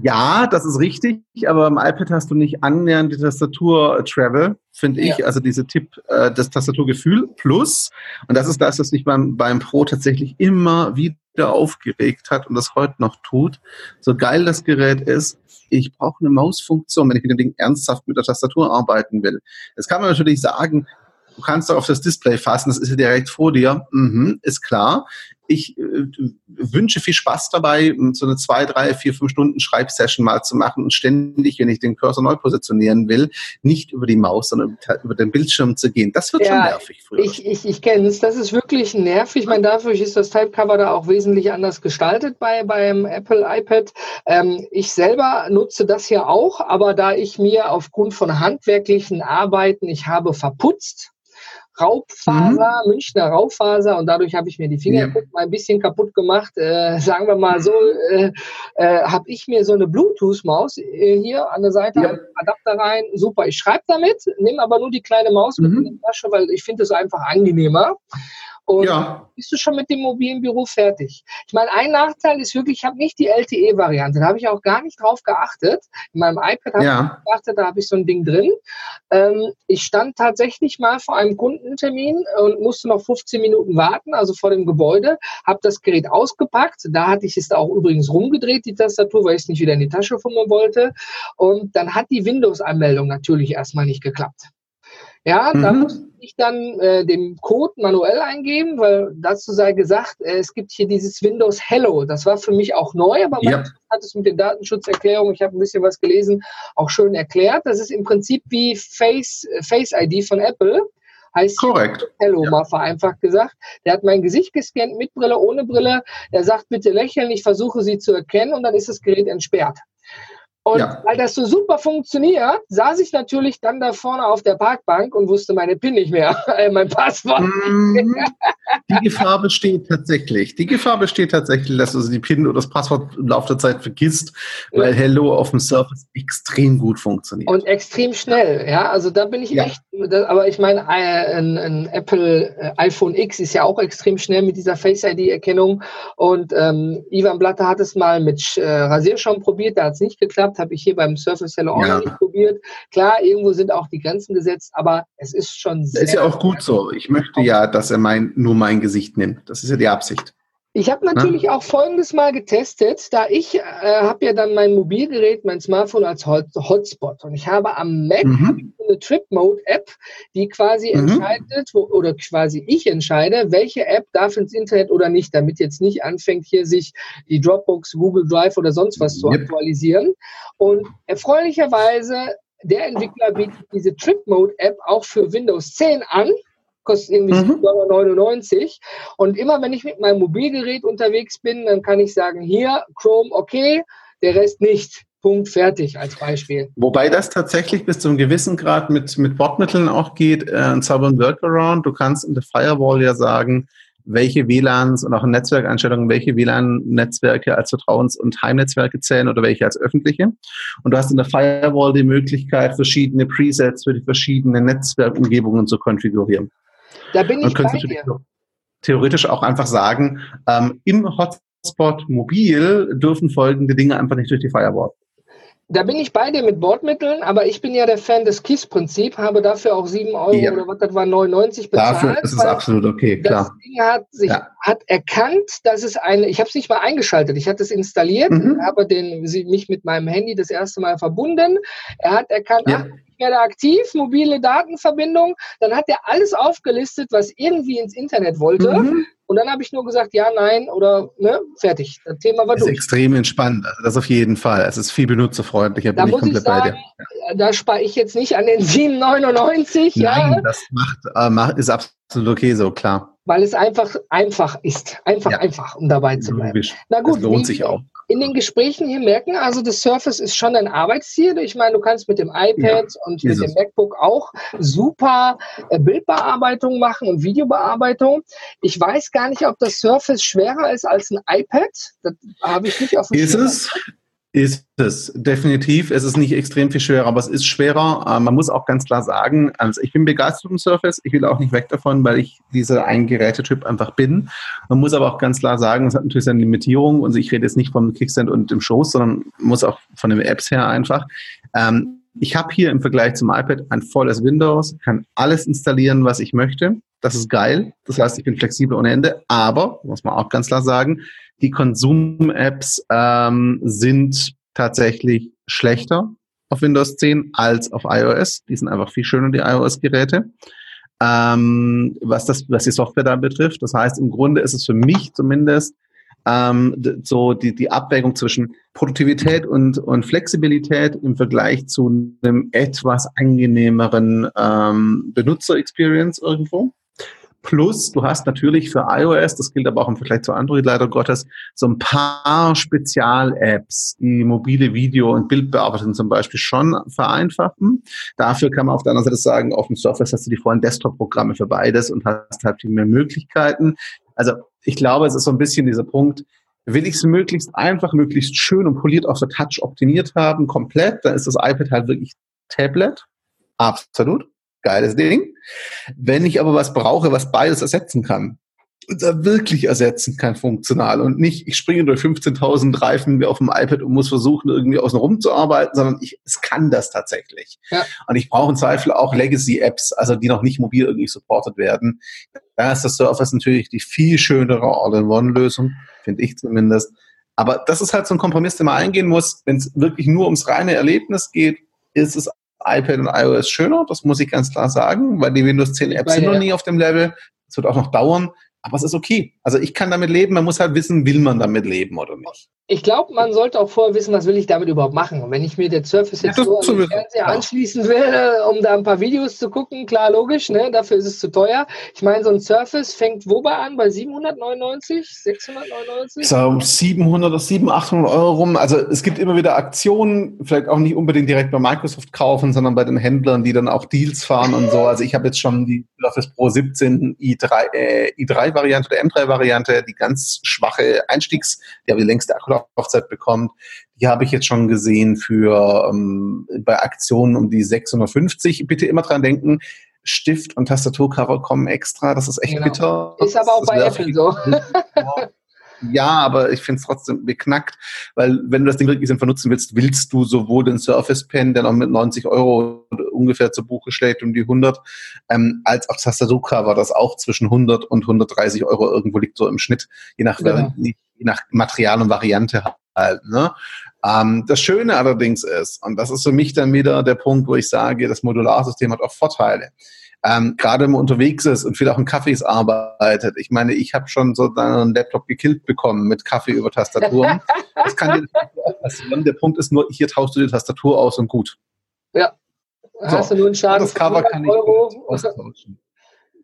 ja, das ist richtig, aber im iPad hast du nicht annähernd die Tastatur-Travel, finde ich, ja. also diese Tipp, äh, das Tastaturgefühl plus, und das ist das, was mich beim, beim Pro tatsächlich immer wieder aufgeregt hat und das heute noch tut. So geil das Gerät ist, ich brauche eine Mausfunktion, wenn ich mit dem Ding ernsthaft mit der Tastatur arbeiten will. Jetzt kann man natürlich sagen, du kannst doch auf das Display fassen, das ist ja direkt vor dir. Mhm, ist klar ich äh, wünsche viel Spaß dabei, so eine zwei, drei, vier, fünf Stunden Schreibsession mal zu machen und ständig, wenn ich den Cursor neu positionieren will, nicht über die Maus, sondern über den Bildschirm zu gehen. Das wird ja, schon nervig früher. Ich, ich, ich kenne es. Das ist wirklich nervig. Ich meine, dafür ist das Typecover da auch wesentlich anders gestaltet bei, beim Apple iPad. Ähm, ich selber nutze das ja auch, aber da ich mir aufgrund von handwerklichen Arbeiten, ich habe verputzt, Raubfaser, mhm. Münchner Raubfaser und dadurch habe ich mir die Finger ja. mal ein bisschen kaputt gemacht. Äh, sagen wir mal so, äh, äh, habe ich mir so eine Bluetooth-Maus äh, hier an der Seite, ja. Adapter rein, super, ich schreibe damit, nehme aber nur die kleine Maus mhm. mit in die Tasche, weil ich finde es einfach angenehmer. Und ja. bist du schon mit dem mobilen Büro fertig. Ich meine, ein Nachteil ist wirklich, ich habe nicht die LTE-Variante. Da habe ich auch gar nicht drauf geachtet. In meinem iPad habe ja. ich geachtet, da habe ich so ein Ding drin. Ähm, ich stand tatsächlich mal vor einem Kundentermin und musste noch 15 Minuten warten, also vor dem Gebäude, habe das Gerät ausgepackt. Da hatte ich es auch übrigens rumgedreht, die Tastatur, weil ich es nicht wieder in die Tasche fummeln wollte. Und dann hat die Windows-Anmeldung natürlich erstmal nicht geklappt. Ja, mhm. da musste ich dann äh, den Code manuell eingeben, weil dazu sei gesagt, äh, es gibt hier dieses Windows Hello. Das war für mich auch neu, aber man hat es mit den Datenschutzerklärungen, ich habe ein bisschen was gelesen, auch schön erklärt. Das ist im Prinzip wie Face, Face ID von Apple. Heißt Korrekt. Hello, ja. mal vereinfacht gesagt. Der hat mein Gesicht gescannt mit Brille, ohne Brille. Er sagt, bitte lächeln, ich versuche sie zu erkennen und dann ist das Gerät entsperrt. Und ja. weil das so super funktioniert, saß ich natürlich dann da vorne auf der Parkbank und wusste meine PIN nicht mehr, äh, mein Passwort. Mm, die Gefahr besteht tatsächlich. Die Gefahr besteht tatsächlich, dass du die PIN oder das Passwort im Laufe der Zeit vergisst, weil ja. Hello auf dem Surface extrem gut funktioniert. Und extrem schnell, ja. Also da bin ich ja. echt, aber ich meine, äh, ein, ein, Apple äh, iPhone X ist ja auch extrem schnell mit dieser Face ID-Erkennung. Und ähm, Ivan Blatter hat es mal mit äh, Rasierschaum probiert, da hat es nicht geklappt gehabt, habe ich hier beim Surface Hello auch ja. noch nicht probiert. Klar, irgendwo sind auch die Grenzen gesetzt, aber es ist schon sehr. Das ist ja auch gut so. Ich möchte ja, dass er mein, nur mein Gesicht nimmt. Das ist ja die Absicht. Ich habe natürlich ja? auch Folgendes mal getestet, da ich äh, habe ja dann mein Mobilgerät, mein Smartphone als Hotspot und ich habe am Mac mhm. eine Trip Mode App, die quasi mhm. entscheidet wo, oder quasi ich entscheide, welche App darf ins Internet oder nicht, damit jetzt nicht anfängt hier sich die Dropbox, Google Drive oder sonst was zu yep. aktualisieren. Und erfreulicherweise der Entwickler bietet diese Trip Mode App auch für Windows 10 an kostet irgendwie mhm. 7,99 Und immer wenn ich mit meinem Mobilgerät unterwegs bin, dann kann ich sagen, hier, Chrome, okay, der Rest nicht. Punkt, fertig als Beispiel. Wobei das tatsächlich bis zu einem gewissen Grad mit, mit Bordmitteln auch geht, äh, ein sauberen Workaround. Du kannst in der Firewall ja sagen, welche WLANs und auch in Netzwerkeinstellungen, welche WLAN-Netzwerke als Vertrauens- und Heimnetzwerke zählen oder welche als öffentliche. Und du hast in der Firewall die Möglichkeit, verschiedene Presets für die verschiedenen Netzwerkumgebungen zu konfigurieren. Da bin ich bei dir. Theoretisch auch einfach sagen, ähm, im Hotspot mobil dürfen folgende Dinge einfach nicht durch die Firewall. Da bin ich bei dir mit Bordmitteln, aber ich bin ja der Fan des KISS-Prinzip, habe dafür auch 7 Euro ja. oder was das war, 99 bezahlt. Dafür ist es absolut okay, klar. Das Ding hat, sich, ja. hat erkannt, dass es eine, ich habe es nicht mal eingeschaltet, ich hatte es installiert, mhm. habe den, mich mit meinem Handy das erste Mal verbunden. Er hat erkannt, ja. ach, ich werde aktiv, mobile Datenverbindung. Dann hat er alles aufgelistet, was irgendwie ins Internet wollte. Mhm. Und dann habe ich nur gesagt, ja, nein oder ne, fertig. Das Thema war das ist durch. extrem entspannt. Also das auf jeden Fall. Es ist viel benutzerfreundlicher. Da bin ich komplett ich sagen, bei dir. Da spare ich jetzt nicht an den 7,99. Nein, ja. das macht, äh, ist absolut okay so, klar weil es einfach einfach ist. Einfach, ja. einfach, um dabei zu bleiben. Logisch. Na gut, das lohnt sich auch in den Gesprächen hier merken, also das Surface ist schon ein Arbeitsziel. Ich meine, du kannst mit dem iPad ja, und mit dem MacBook auch super äh, Bildbearbeitung machen und Videobearbeitung. Ich weiß gar nicht, ob das Surface schwerer ist als ein iPad. Das habe ich nicht auf dem Ist es? Ist es, definitiv. Es ist nicht extrem viel schwerer, aber es ist schwerer. Äh, man muss auch ganz klar sagen, also ich bin begeistert vom Surface. Ich will auch nicht weg davon, weil ich dieser Eingerätetyp einfach bin. Man muss aber auch ganz klar sagen, es hat natürlich seine Limitierung. Und ich rede jetzt nicht vom Kickstand und dem Schoß, sondern muss auch von den Apps her einfach. Ähm, ich habe hier im Vergleich zum iPad ein volles Windows, kann alles installieren, was ich möchte. Das ist geil. Das heißt, ich bin flexibel ohne Ende. Aber, muss man auch ganz klar sagen, die Konsum-Apps ähm, sind tatsächlich schlechter auf Windows 10 als auf iOS. Die sind einfach viel schöner, die iOS-Geräte. Ähm, was, das, was die Software da betrifft. Das heißt, im Grunde ist es für mich zumindest ähm, so die, die Abwägung zwischen Produktivität und, und Flexibilität im Vergleich zu einem etwas angenehmeren ähm, Benutzer-Experience irgendwo. Plus, du hast natürlich für iOS, das gilt aber auch im Vergleich zu Android leider Gottes, so ein paar Spezial-Apps, die mobile Video- und Bildbearbeitung zum Beispiel schon vereinfachen. Dafür kann man auf der anderen Seite sagen, auf dem Surface hast du die vollen Desktop-Programme für beides und hast halt viel mehr Möglichkeiten. Also ich glaube, es ist so ein bisschen dieser Punkt, will ich es möglichst einfach, möglichst schön und poliert auf der Touch optimiert haben, komplett, dann ist das iPad halt wirklich Tablet. Absolut geiles Ding. Wenn ich aber was brauche, was beides ersetzen kann, da wirklich ersetzen kann funktional und nicht, ich springe durch 15.000 Reifen auf dem iPad und muss versuchen, irgendwie außen rum zu arbeiten, sondern ich, es kann das tatsächlich. Ja. Und ich brauche im Zweifel auch Legacy-Apps, also die noch nicht mobil irgendwie supported werden. Da ist das Surface natürlich die viel schönere All-in-One-Lösung, finde ich zumindest. Aber das ist halt so ein Kompromiss, den man eingehen muss. Wenn es wirklich nur ums reine Erlebnis geht, ist es iPad und iOS schöner, das muss ich ganz klar sagen, weil die Windows 10 Apps sind noch nie auf dem Level. Es wird auch noch dauern, aber es ist okay. Also ich kann damit leben, man muss halt wissen, will man damit leben oder nicht ich glaube, man sollte auch vorher wissen, was will ich damit überhaupt machen. Und wenn ich mir der Surface jetzt ja, so an den Fernseher anschließen will, äh, um da ein paar Videos zu gucken, klar, logisch, ne? dafür ist es zu teuer. Ich meine, so ein Surface fängt wobei an? Bei 799, 699? So, um 700 oder 700, 800 Euro rum. Also es gibt immer wieder Aktionen, vielleicht auch nicht unbedingt direkt bei Microsoft kaufen, sondern bei den Händlern, die dann auch Deals fahren und so. Also ich habe jetzt schon die Surface Pro 17 i3, äh, i3-Variante oder M3-Variante, die ganz schwache Einstiegs, die aber die längste Akku Laufzeit bekommt. Die habe ich jetzt schon gesehen für ähm, bei Aktionen um die 650. Bitte immer dran denken, Stift und Tastaturcover kommen extra. Das ist echt genau. bitter. Ist aber auch bei Apple so. Ja, aber ich finde es trotzdem beknackt, weil wenn du das Ding wirklich sinnvoll nutzen willst, willst du sowohl den Surface Pen, der noch mit 90 Euro ungefähr zu Buche schlägt, um die 100, ähm, als auch Tastaturcover, das auch zwischen 100 und 130 Euro irgendwo liegt, so im Schnitt, je nach, genau. je nach Material und Variante halt. Ne? Ähm, das Schöne allerdings ist, und das ist für mich dann wieder der Punkt, wo ich sage, das Modularsystem hat auch Vorteile ähm, gerade wenn man unterwegs ist und viel auch in Cafés arbeitet. Ich meine, ich habe schon so einen Laptop gekillt bekommen mit Kaffee über Tastaturen. das kann dir auch passieren. Der Punkt ist nur, hier tauschst du die Tastatur aus und gut. Ja. So, Hast du nur einen Schaden das Cover kann ich austauschen.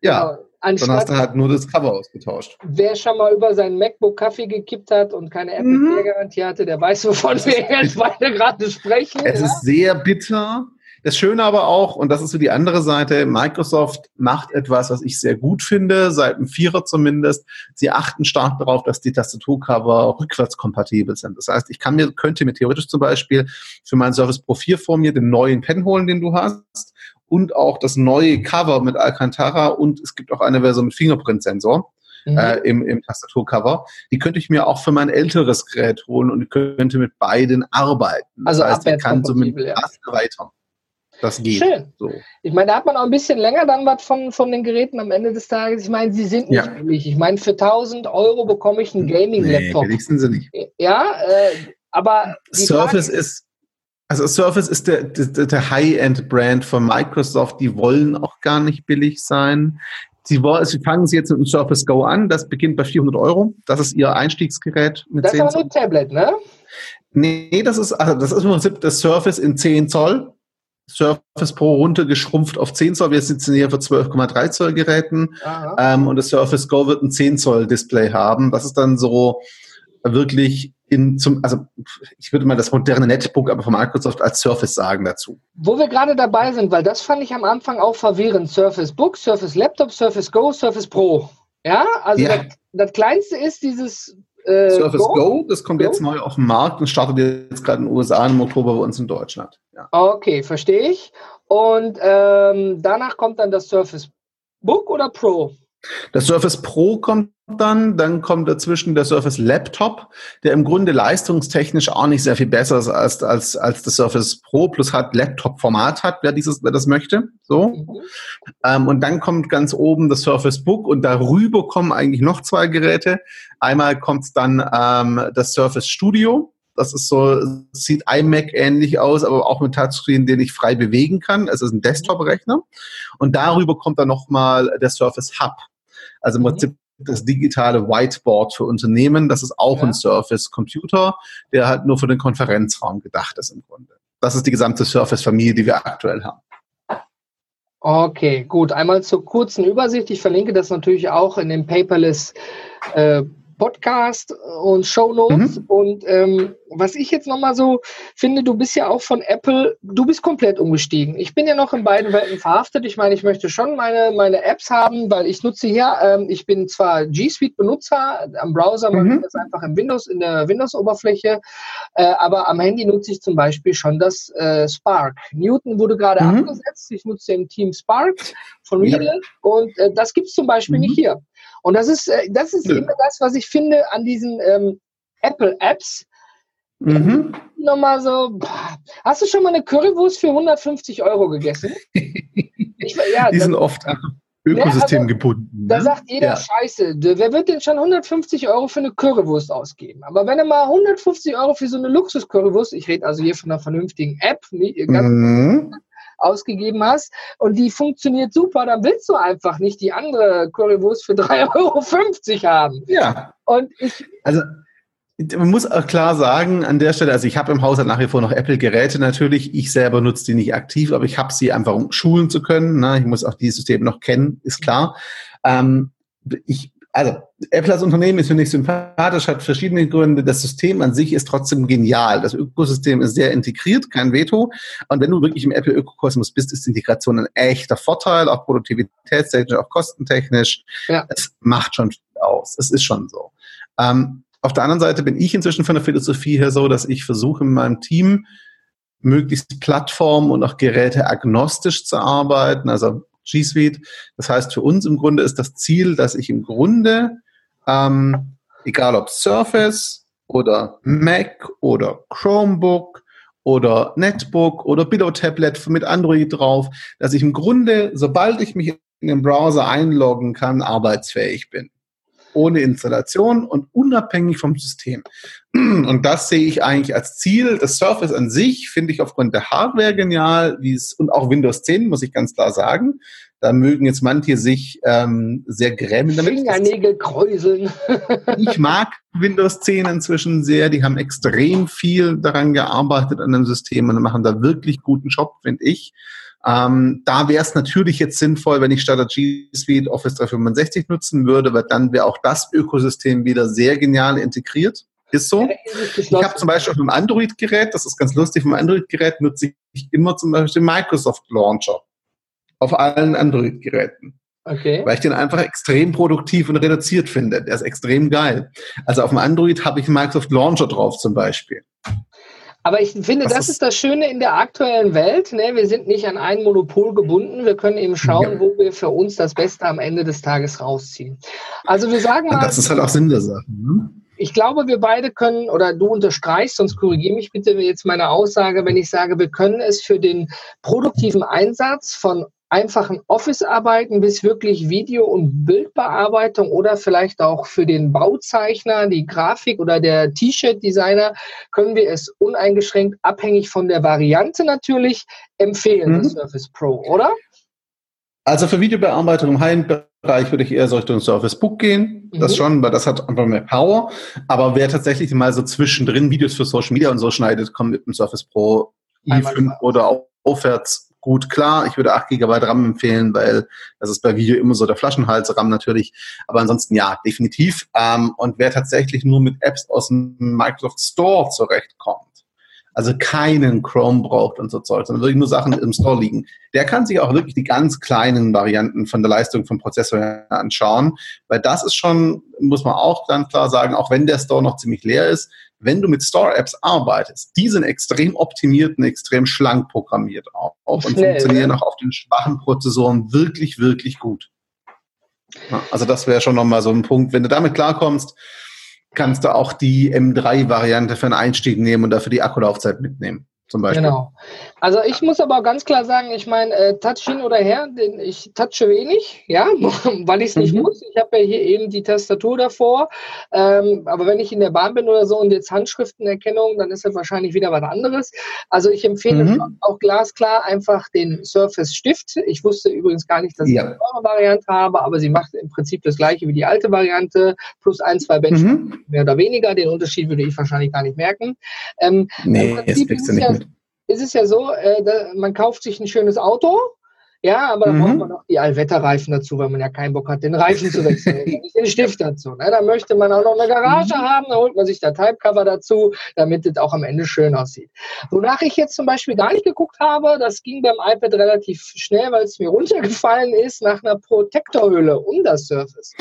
Ja. Genau. Anstatt, dann hast du halt nur das Cover ausgetauscht. Wer schon mal über seinen MacBook Kaffee gekippt hat und keine Apple mhm. Garantie hatte, der weiß, wovon wir jetzt beide gerade sprechen. Es ja? ist sehr bitter. Das Schöne aber auch, und das ist so die andere Seite, Microsoft macht etwas, was ich sehr gut finde, seit dem Vierer zumindest. Sie achten stark darauf, dass die Tastaturcover rückwärtskompatibel sind. Das heißt, ich kann mir, könnte mir theoretisch zum Beispiel für mein Surface Pro 4 vor mir den neuen Pen holen, den du hast, und auch das neue Cover mit Alcantara und es gibt auch eine Version mit Fingerprint-Sensor. Mhm. Äh, im, im Tastaturcover. Die könnte ich mir auch für mein älteres Gerät holen und könnte mit beiden arbeiten. Also das heißt, ich kann so mit ja. weiter. Das geht. Schön. So. Ich meine, da hat man auch ein bisschen länger dann was von, von den Geräten am Ende des Tages. Ich meine, sie sind nicht ja. billig. Ich meine, für 1000 Euro bekomme ich einen Gaming-Laptop. Nee, sind sie nicht. Ja, äh, aber. Surface Frage, ist. Also Surface ist der, der, der High-End-Brand von Microsoft. Die wollen auch gar nicht billig sein. Sie, wollen, sie fangen sie jetzt mit dem Surface Go an. Das beginnt bei 400 Euro. Das ist ihr Einstiegsgerät. Mit das 10 ist aber ein Tablet, ne? Nee, das ist, also das ist im Prinzip das Surface in 10 Zoll. Surface Pro runtergeschrumpft auf 10 Zoll. Wir sitzen hier für 12,3 Zoll Geräten. Ähm, und das Surface Go wird ein 10 Zoll Display haben. Das ist dann so wirklich in zum, also ich würde mal das moderne Netbook aber von Microsoft als Surface sagen dazu. Wo wir gerade dabei sind, weil das fand ich am Anfang auch verwirrend. Surface Book, Surface Laptop, Surface Go, Surface Pro. Ja, also ja. Das, das kleinste ist dieses äh, Surface Go? Go? das kommt Go? jetzt neu auf den Markt und startet jetzt gerade in den USA im Oktober bei uns in Deutschland. Ja. Okay, verstehe ich. Und ähm, danach kommt dann das Surface Book oder Pro? Das Surface Pro kommt dann, dann kommt dazwischen der Surface Laptop, der im Grunde leistungstechnisch auch nicht sehr viel besser ist als, als, als das Surface Pro, plus hat Laptop-Format hat, wer dieses, wer das möchte. So. Mhm. Ähm, und dann kommt ganz oben das Surface Book und darüber kommen eigentlich noch zwei Geräte. Einmal kommt dann ähm, das Surface Studio. Das ist so, sieht iMac ähnlich aus, aber auch mit Touchscreen, den ich frei bewegen kann. Es ist ein Desktop-Rechner. Und darüber kommt dann nochmal der Surface Hub. Also im mhm. Prinzip das digitale Whiteboard für Unternehmen. Das ist auch ja. ein Surface-Computer, der halt nur für den Konferenzraum gedacht ist im Grunde. Das ist die gesamte Surface-Familie, die wir aktuell haben. Okay, gut. Einmal zur kurzen Übersicht. Ich verlinke das natürlich auch in dem Paperless äh, Podcast und Show Notes. Mhm. Und ähm, was ich jetzt nochmal so finde, du bist ja auch von Apple, du bist komplett umgestiegen. Ich bin ja noch in beiden Welten verhaftet. Ich meine, ich möchte schon meine, meine Apps haben, weil ich nutze hier, ähm, ich bin zwar G Suite Benutzer, am Browser mache mhm. ich das einfach im Windows, in der Windows-Oberfläche, äh, aber am Handy nutze ich zum Beispiel schon das äh, Spark. Newton wurde gerade mhm. abgesetzt. Ich nutze im Team Spark von Real ja. und äh, das gibt es zum Beispiel mhm. nicht hier. Und das ist, äh, das ist ja. immer das, was ich finde an diesen ähm, Apple-Apps. Mhm. Nochmal so, hast du schon mal eine Currywurst für 150 Euro gegessen? Ich, ja, Die sind oft Ökosystem also, gebunden. Ne? Da sagt jeder ja. Scheiße. Wer wird denn schon 150 Euro für eine Currywurst ausgeben? Aber wenn er mal 150 Euro für so eine Luxus-Currywurst, ich rede also hier von einer vernünftigen App, nicht, ganz mhm ausgegeben hast und die funktioniert super, dann willst du einfach nicht die andere Currywurst für 3,50 Euro haben. Ja. Und ich. Also, man muss auch klar sagen, an der Stelle, also ich habe im Haushalt nach wie vor noch Apple-Geräte natürlich. Ich selber nutze die nicht aktiv, aber ich habe sie einfach, um schulen zu können. Ne? Ich muss auch dieses System noch kennen, ist klar. Ähm, ich also Apple als Unternehmen ist für mich sympathisch, hat verschiedene Gründe. Das System an sich ist trotzdem genial. Das Ökosystem ist sehr integriert, kein Veto. Und wenn du wirklich im Apple-Ökosmos bist, ist Integration ein echter Vorteil, auch produktivitätstechnisch, auch kostentechnisch. Ja. Es macht schon viel aus. Es ist schon so. Ähm, auf der anderen Seite bin ich inzwischen von der Philosophie her so, dass ich versuche in meinem Team möglichst plattform- und auch Geräte agnostisch zu arbeiten. Also G Suite. Das heißt, für uns im Grunde ist das Ziel, dass ich im Grunde, ähm, egal ob Surface oder Mac oder Chromebook oder Netbook oder Billow Tablet mit Android drauf, dass ich im Grunde, sobald ich mich in den Browser einloggen kann, arbeitsfähig bin ohne Installation und unabhängig vom System. Und das sehe ich eigentlich als Ziel. Das Surface an sich finde ich aufgrund der Hardware genial, wie es und auch Windows 10 muss ich ganz klar sagen. Da mögen jetzt manche sich ähm, sehr grämen damit. Fingernägel kräuseln. ich mag Windows 10 inzwischen sehr. Die haben extrem viel daran gearbeitet an dem System und machen da wirklich guten Job, finde ich. Ähm, da wäre es natürlich jetzt sinnvoll, wenn ich statt G Suite Office 365 nutzen würde, weil dann wäre auch das Ökosystem wieder sehr genial integriert. Ist so. Ich habe zum Beispiel auf einem Android-Gerät, das ist ganz lustig, auf einem Android-Gerät nutze ich immer zum Beispiel den Microsoft Launcher. Auf allen Android-Geräten. Okay. Weil ich den einfach extrem produktiv und reduziert finde. Der ist extrem geil. Also auf dem Android habe ich einen Microsoft Launcher drauf zum Beispiel. Aber ich finde, das, das ist, das Schöne in der aktuellen Welt. Ne? Wir sind nicht an ein Monopol gebunden. Wir können eben schauen, ja. wo wir für uns das Beste am Ende des Tages rausziehen. Also wir sagen mal. Das ist halt auch Sinn der Sache. Ne? Ich glaube, wir beide können, oder du unterstreichst, sonst korrigiere mich bitte jetzt meine Aussage, wenn ich sage, wir können es für den produktiven Einsatz von einfachen Office-Arbeiten bis wirklich Video- und Bildbearbeitung oder vielleicht auch für den Bauzeichner, die Grafik oder der T-Shirt-Designer können wir es uneingeschränkt, abhängig von der Variante natürlich, empfehlen, mhm. das Surface Pro, oder? Also für Videobearbeitung im High-End-Bereich würde ich eher so Richtung Surface Book gehen. Mhm. Das schon, weil das hat einfach mehr Power. Aber wer tatsächlich mal so zwischendrin Videos für Social Media und so schneidet, kommt mit dem Surface Pro i5 oder aufwärts gut klar. Ich würde 8 GB RAM empfehlen, weil das ist bei Video immer so der Flaschenhals, RAM natürlich. Aber ansonsten ja, definitiv. Ähm, und wer tatsächlich nur mit Apps aus dem Microsoft Store zurechtkommt, also keinen Chrome braucht und so Zeug, sondern wirklich nur Sachen im Store liegen, der kann sich auch wirklich die ganz kleinen Varianten von der Leistung vom Prozessor anschauen, weil das ist schon, muss man auch ganz klar sagen, auch wenn der Store noch ziemlich leer ist, wenn du mit Store-Apps arbeitest, die sind extrem optimiert und extrem schlank programmiert auch, und Schnell, funktionieren ja. auch auf den schwachen Prozessoren wirklich, wirklich gut. Ja, also das wäre schon nochmal so ein Punkt. Wenn du damit klarkommst, kannst du auch die M3-Variante für einen Einstieg nehmen und dafür die Akkulaufzeit mitnehmen zum Beispiel. Genau. Also ich muss aber ganz klar sagen, ich meine, äh, touch hin oder her, den, ich touche wenig, ja, weil ich es nicht mhm. muss. Ich habe ja hier eben die Tastatur davor. Ähm, aber wenn ich in der Bahn bin oder so und jetzt Handschriftenerkennung, dann ist das wahrscheinlich wieder was anderes. Also ich empfehle mhm. auch glasklar einfach den Surface Stift. Ich wusste übrigens gar nicht, dass ja. ich eine neue Variante habe, aber sie macht im Prinzip das gleiche wie die alte Variante, plus ein, zwei Bench mhm. mehr oder weniger. Den Unterschied würde ich wahrscheinlich gar nicht merken. Ähm, nee, jetzt kriegst du nicht ja, ist es ja so, äh, da, man kauft sich ein schönes Auto, ja, aber dann mhm. braucht man auch die Allwetterreifen dazu, weil man ja keinen Bock hat, den Reifen zu wechseln. nicht den Stift dazu. Ne? Da möchte man auch noch eine Garage mhm. haben, da holt man sich der Typecover dazu, damit es auch am Ende schön aussieht. Wonach ich jetzt zum Beispiel gar nicht geguckt habe, das ging beim iPad relativ schnell, weil es mir runtergefallen ist, nach einer Protektorhülle um das Surface.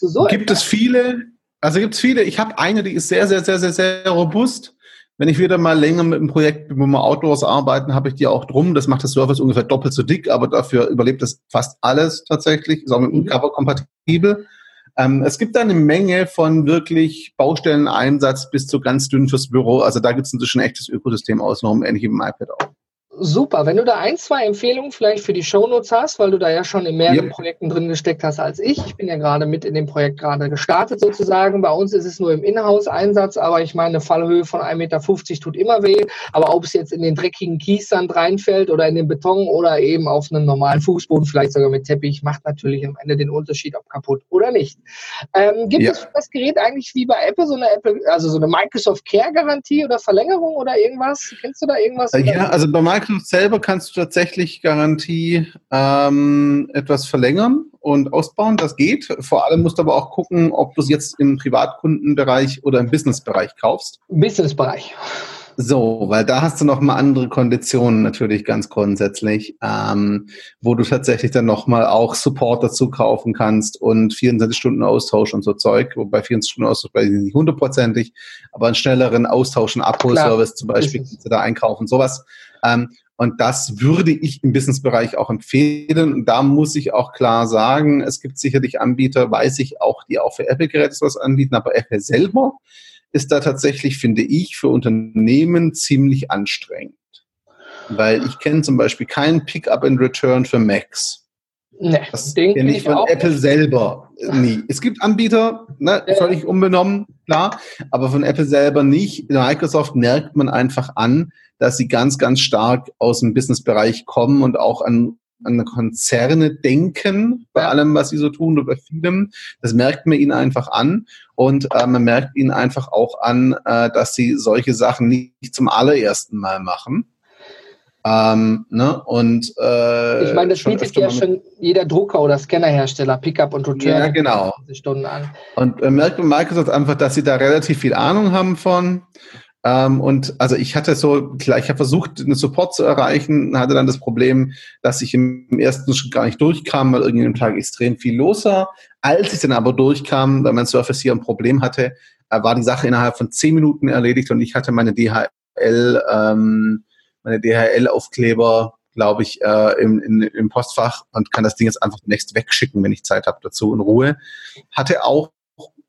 So gibt etwas? es viele, also gibt es viele, ich habe eine, die ist sehr, sehr, sehr, sehr, sehr robust wenn ich wieder mal länger mit einem Projekt, wo wir Outdoors arbeiten, habe ich die auch drum. Das macht das Surface ungefähr doppelt so dick, aber dafür überlebt das fast alles tatsächlich. Ist auch mit dem mhm. Cover kompatibel. Ähm, es gibt da eine Menge von wirklich Baustelleneinsatz bis zu ganz dünn fürs Büro. Also da gibt es inzwischen ein echtes Ökosystem außenrum, ähnlich wie im iPad auch. Super, wenn du da ein, zwei Empfehlungen vielleicht für die Shownotes hast, weil du da ja schon in mehreren yep. Projekten drin gesteckt hast als ich. Ich bin ja gerade mit in dem Projekt gerade gestartet sozusagen. Bei uns ist es nur im Inhouse-Einsatz, aber ich meine, eine Fallhöhe von 1,50 Meter tut immer weh. Aber ob es jetzt in den dreckigen Kiessand reinfällt oder in den Beton oder eben auf einem normalen Fußboden, vielleicht sogar mit Teppich, macht natürlich am Ende den Unterschied, ob kaputt oder nicht. Ähm, gibt ja. es für das Gerät eigentlich wie bei Apple so eine Apple, also so eine Microsoft Care Garantie oder Verlängerung oder irgendwas? Kennst du da irgendwas? Ja, also bei Microsoft Microsoft selber kannst du tatsächlich Garantie ähm, etwas verlängern und ausbauen. Das geht. Vor allem musst du aber auch gucken, ob du es jetzt im Privatkundenbereich oder im Businessbereich kaufst. Businessbereich. So, weil da hast du nochmal andere Konditionen natürlich ganz grundsätzlich, ähm, wo du tatsächlich dann nochmal auch Support dazu kaufen kannst und 24 Stunden Austausch und so Zeug, wobei 24 Stunden Austausch weiß ich nicht hundertprozentig, aber einen schnelleren Austausch, einen Abholservice zum Beispiel kannst du da einkaufen, sowas. Ähm, und das würde ich im Businessbereich auch empfehlen. Und da muss ich auch klar sagen, es gibt sicherlich Anbieter, weiß ich auch, die auch für Apple-Geräte was anbieten, aber Apple selber ist da tatsächlich, finde ich, für Unternehmen ziemlich anstrengend. Weil ich kenne zum Beispiel keinen Pickup and Return für Macs. Nee, das kenne ich von Apple nicht. selber nie. Es gibt Anbieter, ne, ja. völlig unbenommen, klar, aber von Apple selber nicht. In Microsoft merkt man einfach an, dass sie ganz, ganz stark aus dem Businessbereich kommen und auch an, an Konzerne denken, bei allem, was sie so tun oder bei vielem. Das merkt man ihnen einfach an. Und äh, man merkt ihnen einfach auch an, äh, dass sie solche Sachen nicht zum allerersten Mal machen. Ähm, ne? Und äh, ich meine, das bietet ja schon jeder Drucker oder Scannerhersteller, Pickup und Return. Ja, genau. Stunden an. Und äh, merkt Microsoft einfach, dass sie da relativ viel Ahnung haben von. Ähm, und also ich hatte so, klar, ich habe versucht, einen Support zu erreichen, hatte dann das Problem, dass ich im ersten Schritt gar nicht durchkam, weil irgendwie am Tag extrem viel los war. Als ich dann aber durchkam, weil mein Surface hier ein Problem hatte, äh, war die Sache innerhalb von zehn Minuten erledigt und ich hatte meine DHL, ähm, meine DHL-Aufkleber, glaube ich, äh, im, in, im Postfach und kann das Ding jetzt einfach demnächst wegschicken, wenn ich Zeit habe dazu in Ruhe. Hatte auch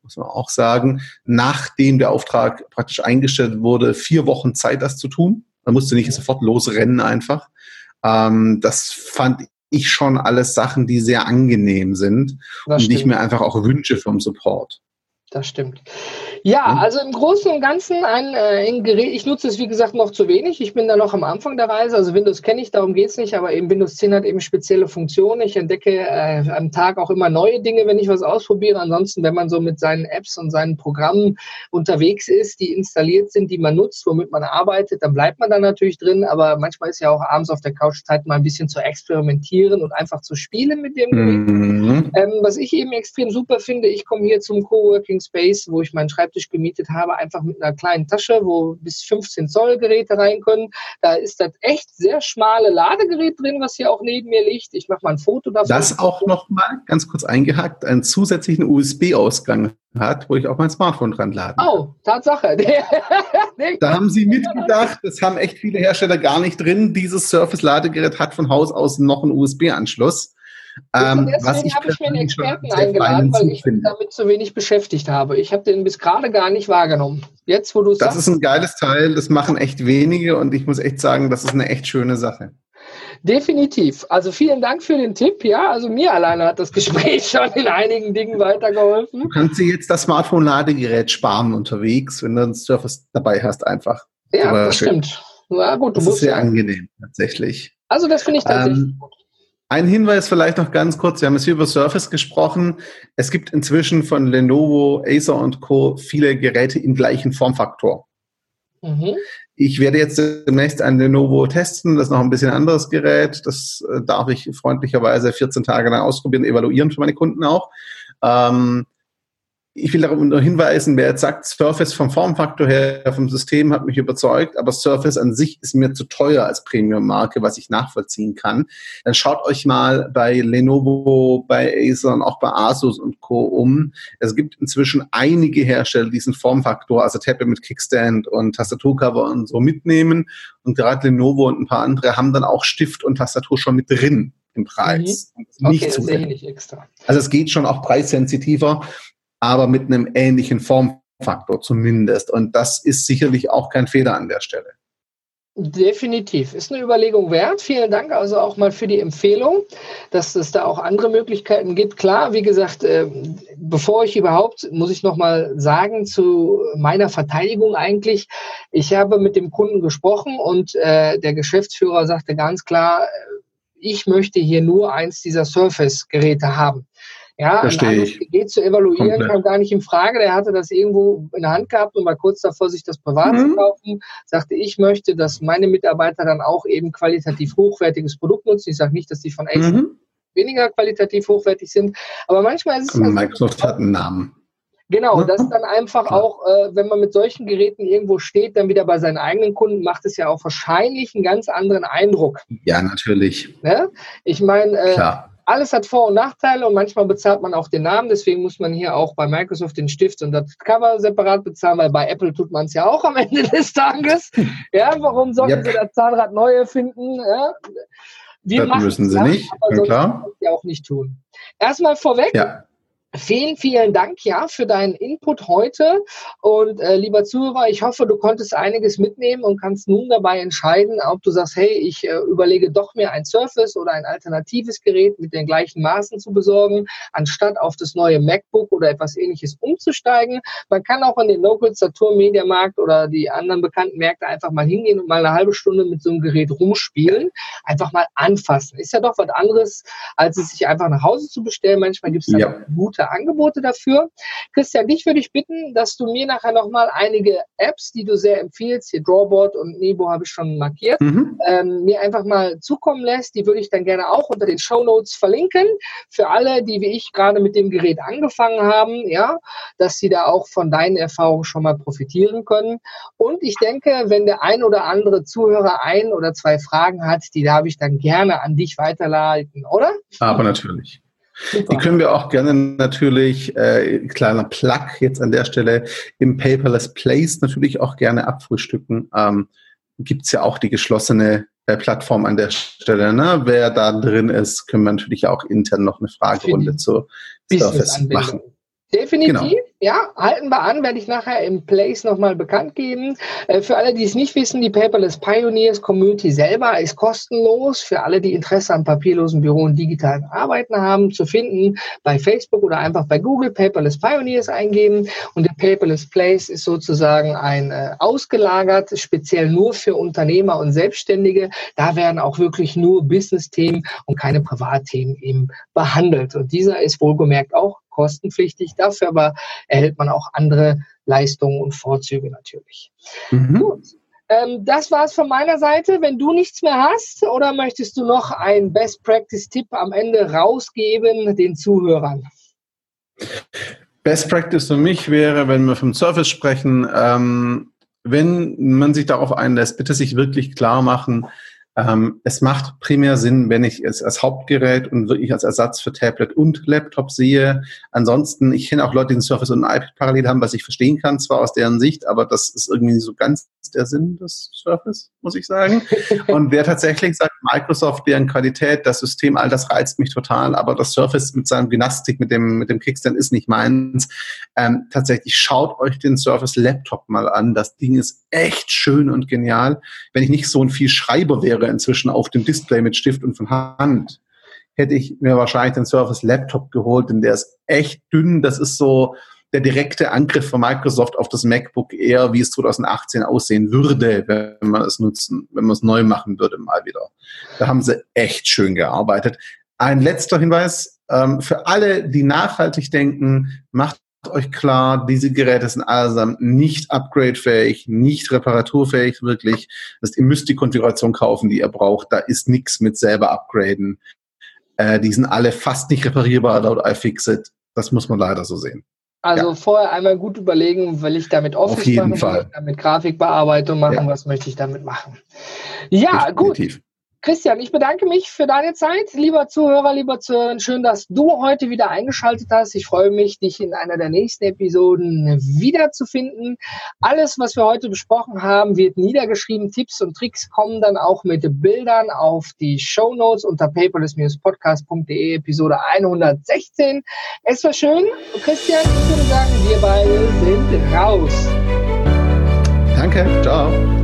muss man auch sagen, nachdem der Auftrag praktisch eingestellt wurde, vier Wochen Zeit, das zu tun. Man musste nicht sofort losrennen einfach. Ähm, das fand ich schon alles Sachen, die sehr angenehm sind das und stimmt. nicht mehr einfach auch Wünsche vom Support. Das stimmt. Ja, hm? also im Großen und Ganzen ein, äh, ein, Gerät, ich nutze es wie gesagt noch zu wenig. Ich bin da noch am Anfang der Reise. Also Windows kenne ich, darum geht es nicht, aber eben Windows 10 hat eben spezielle Funktionen. Ich entdecke äh, am Tag auch immer neue Dinge, wenn ich was ausprobiere. Ansonsten, wenn man so mit seinen Apps und seinen Programmen unterwegs ist, die installiert sind, die man nutzt, womit man arbeitet, dann bleibt man da natürlich drin. Aber manchmal ist ja auch abends auf der Couch Zeit, mal ein bisschen zu experimentieren und einfach zu spielen mit dem Gerät. Mhm. Ähm, was ich eben extrem super finde, ich komme hier zum Coworking Space, wo ich meinen Schreibtisch gemietet habe, einfach mit einer kleinen Tasche, wo bis 15 Zoll Geräte rein können. Da ist das echt sehr schmale Ladegerät drin, was hier auch neben mir liegt. Ich mache mal ein Foto davon. Das auch nochmal ganz kurz eingehackt, einen zusätzlichen USB-Ausgang hat, wo ich auch mein Smartphone dran kann. Oh, Tatsache. da haben sie mitgedacht, das haben echt viele Hersteller gar nicht drin. Dieses Surface-Ladegerät hat von Haus aus noch einen USB-Anschluss. Ähm, deswegen habe ich mir einen Experten eingeladen, weil ich mich damit zu wenig beschäftigt habe. Ich habe den bis gerade gar nicht wahrgenommen. Jetzt, wo du Das sagst, ist ein geiles Teil, das machen echt wenige und ich muss echt sagen, das ist eine echt schöne Sache. Definitiv. Also vielen Dank für den Tipp. Ja, also mir alleine hat das Gespräch schon in einigen Dingen weitergeholfen. Du kannst dir jetzt das Smartphone-Ladegerät sparen unterwegs, wenn du ein Surface dabei hast, einfach. Ja, das stimmt. Na gut, du das musst ist sehr ja. angenehm, tatsächlich. Also das finde ich tatsächlich ähm, gut. Ein Hinweis vielleicht noch ganz kurz. Wir haben jetzt hier über Surface gesprochen. Es gibt inzwischen von Lenovo, Acer und Co. viele Geräte im gleichen Formfaktor. Mhm. Ich werde jetzt demnächst ein Lenovo testen. Das ist noch ein bisschen anderes Gerät. Das äh, darf ich freundlicherweise 14 Tage lang ausprobieren, evaluieren für meine Kunden auch. Ähm, ich will darauf nur hinweisen, wer jetzt sagt, Surface vom Formfaktor her, vom System hat mich überzeugt, aber Surface an sich ist mir zu teuer als Premium-Marke, was ich nachvollziehen kann, dann schaut euch mal bei Lenovo, bei Acer und auch bei Asus und Co. um. Es gibt inzwischen einige Hersteller, die diesen Formfaktor, also Tablet mit Kickstand und Tastaturcover und so mitnehmen. Und gerade Lenovo und ein paar andere haben dann auch Stift und Tastatur schon mit drin im Preis. Mhm. Nicht okay, nicht extra. Also es geht schon auch preissensitiver aber mit einem ähnlichen Formfaktor zumindest. Und das ist sicherlich auch kein Fehler an der Stelle. Definitiv. Ist eine Überlegung wert. Vielen Dank also auch mal für die Empfehlung, dass es da auch andere Möglichkeiten gibt. Klar, wie gesagt, äh, bevor ich überhaupt, muss ich noch mal sagen, zu meiner Verteidigung eigentlich, ich habe mit dem Kunden gesprochen und äh, der Geschäftsführer sagte ganz klar, ich möchte hier nur eins dieser Surface-Geräte haben. Ja, Verstehe ich. Gerät zu evaluieren Komplett. kam gar nicht in Frage. Der hatte das irgendwo in der Hand gehabt und war kurz davor, sich das privat mhm. zu kaufen. Sagte, ich möchte, dass meine Mitarbeiter dann auch eben qualitativ hochwertiges Produkt nutzen. Ich sage nicht, dass die von Acer mhm. weniger qualitativ hochwertig sind, aber manchmal ist es. Also Microsoft hat einen Namen. Genau, das dann einfach auch, äh, wenn man mit solchen Geräten irgendwo steht, dann wieder bei seinen eigenen Kunden, macht es ja auch wahrscheinlich einen ganz anderen Eindruck. Ja, natürlich. Ne? Ich meine, äh, alles hat Vor- und Nachteile und manchmal bezahlt man auch den Namen. Deswegen muss man hier auch bei Microsoft den Stift und das Cover separat bezahlen, weil bei Apple tut man es ja auch am Ende des Tages. Ja, warum sollten yep. sie das Zahnrad neu erfinden? Ja? Wir das müssen sie nicht, aber klar. Ja auch nicht tun. Erstmal vorweg. Ja. Vielen, vielen Dank, ja, für deinen Input heute. Und äh, lieber Zuhörer, ich hoffe, du konntest einiges mitnehmen und kannst nun dabei entscheiden, ob du sagst, hey, ich äh, überlege doch mir ein Surface oder ein alternatives Gerät mit den gleichen Maßen zu besorgen, anstatt auf das neue MacBook oder etwas ähnliches umzusteigen. Man kann auch in den Local Saturn Media Markt oder die anderen bekannten Märkte einfach mal hingehen und mal eine halbe Stunde mit so einem Gerät rumspielen. Einfach mal anfassen. Ist ja doch was anderes, als es sich einfach nach Hause zu bestellen. Manchmal gibt es da ja. gute gute Angebote dafür. Christian, dich würde ich bitten, dass du mir nachher nochmal einige Apps, die du sehr empfiehlst, hier Drawboard und Nebo habe ich schon markiert, mhm. ähm, mir einfach mal zukommen lässt. Die würde ich dann gerne auch unter den Show Notes verlinken. Für alle, die wie ich gerade mit dem Gerät angefangen haben, ja, dass sie da auch von deinen Erfahrungen schon mal profitieren können. Und ich denke, wenn der ein oder andere Zuhörer ein oder zwei Fragen hat, die darf ich dann gerne an dich weiterleiten, oder? Aber natürlich. Super. Die können wir auch gerne natürlich, äh, kleiner Plug jetzt an der Stelle, im Paperless Place natürlich auch gerne abfrühstücken. Ähm, Gibt ja auch die geschlossene äh, Plattform an der Stelle. Ne? Wer da drin ist, können wir natürlich auch intern noch eine Fragerunde zu Surface machen. Definitiv, genau. Ja, halten wir an, werde ich nachher im Place nochmal bekannt geben. Äh, für alle, die es nicht wissen, die Paperless Pioneers Community selber ist kostenlos. Für alle, die Interesse am papierlosen Büro und digitalen Arbeiten haben, zu finden bei Facebook oder einfach bei Google Paperless Pioneers eingeben. Und der Paperless Place ist sozusagen ein äh, ausgelagert, speziell nur für Unternehmer und Selbstständige. Da werden auch wirklich nur Business-Themen und keine Privatthemen eben behandelt. Und dieser ist wohlgemerkt auch kostenpflichtig. Dafür aber erhält man auch andere Leistungen und Vorzüge natürlich. Mhm. Gut. Ähm, das war es von meiner Seite. Wenn du nichts mehr hast oder möchtest du noch einen Best Practice-Tipp am Ende rausgeben den Zuhörern? Best Practice für mich wäre, wenn wir vom Service sprechen, ähm, wenn man sich darauf einlässt, bitte sich wirklich klar machen, ähm, es macht primär Sinn, wenn ich es als Hauptgerät und wirklich als Ersatz für Tablet und Laptop sehe. Ansonsten, ich kenne auch Leute, die ein Surface und ein iPad parallel haben, was ich verstehen kann, zwar aus deren Sicht, aber das ist irgendwie so ganz der Sinn des Surface, muss ich sagen. Und wer tatsächlich sagt, Microsoft, deren Qualität, das System, all das reizt mich total, aber das Surface mit seinem Gymnastik, mit dem, mit dem Kickstand ist nicht meins. Ähm, tatsächlich schaut euch den Surface Laptop mal an. Das Ding ist echt schön und genial. Wenn ich nicht so ein viel Schreiber wäre, inzwischen auf dem Display mit Stift und von Hand, hätte ich mir wahrscheinlich den Surface Laptop geholt, denn der ist echt dünn. Das ist so der direkte Angriff von Microsoft auf das MacBook eher, wie es 2018 aussehen würde, wenn man es nutzen, wenn man es neu machen würde mal wieder. Da haben sie echt schön gearbeitet. Ein letzter Hinweis ähm, für alle, die nachhaltig denken, macht euch klar, diese Geräte sind allesamt nicht upgradefähig, nicht reparaturfähig wirklich. Das heißt, ihr müsst die Konfiguration kaufen, die ihr braucht. Da ist nichts mit selber upgraden. Äh, die sind alle fast nicht reparierbar laut iFixit. Das muss man leider so sehen. Also ja. vorher einmal gut überlegen, will ich damit Office Auf jeden machen, Fall. damit Grafikbearbeitung machen, ja. was möchte ich damit machen. Ja, Definitiv. gut. Christian, ich bedanke mich für deine Zeit. Lieber Zuhörer, lieber Zuhörer, schön, dass du heute wieder eingeschaltet hast. Ich freue mich, dich in einer der nächsten Episoden wiederzufinden. Alles, was wir heute besprochen haben, wird niedergeschrieben. Tipps und Tricks kommen dann auch mit Bildern auf die Show Notes unter paperless-podcast.de Episode 116. Es war schön. Christian, ich würde sagen, wir beide sind raus. Danke. Ciao.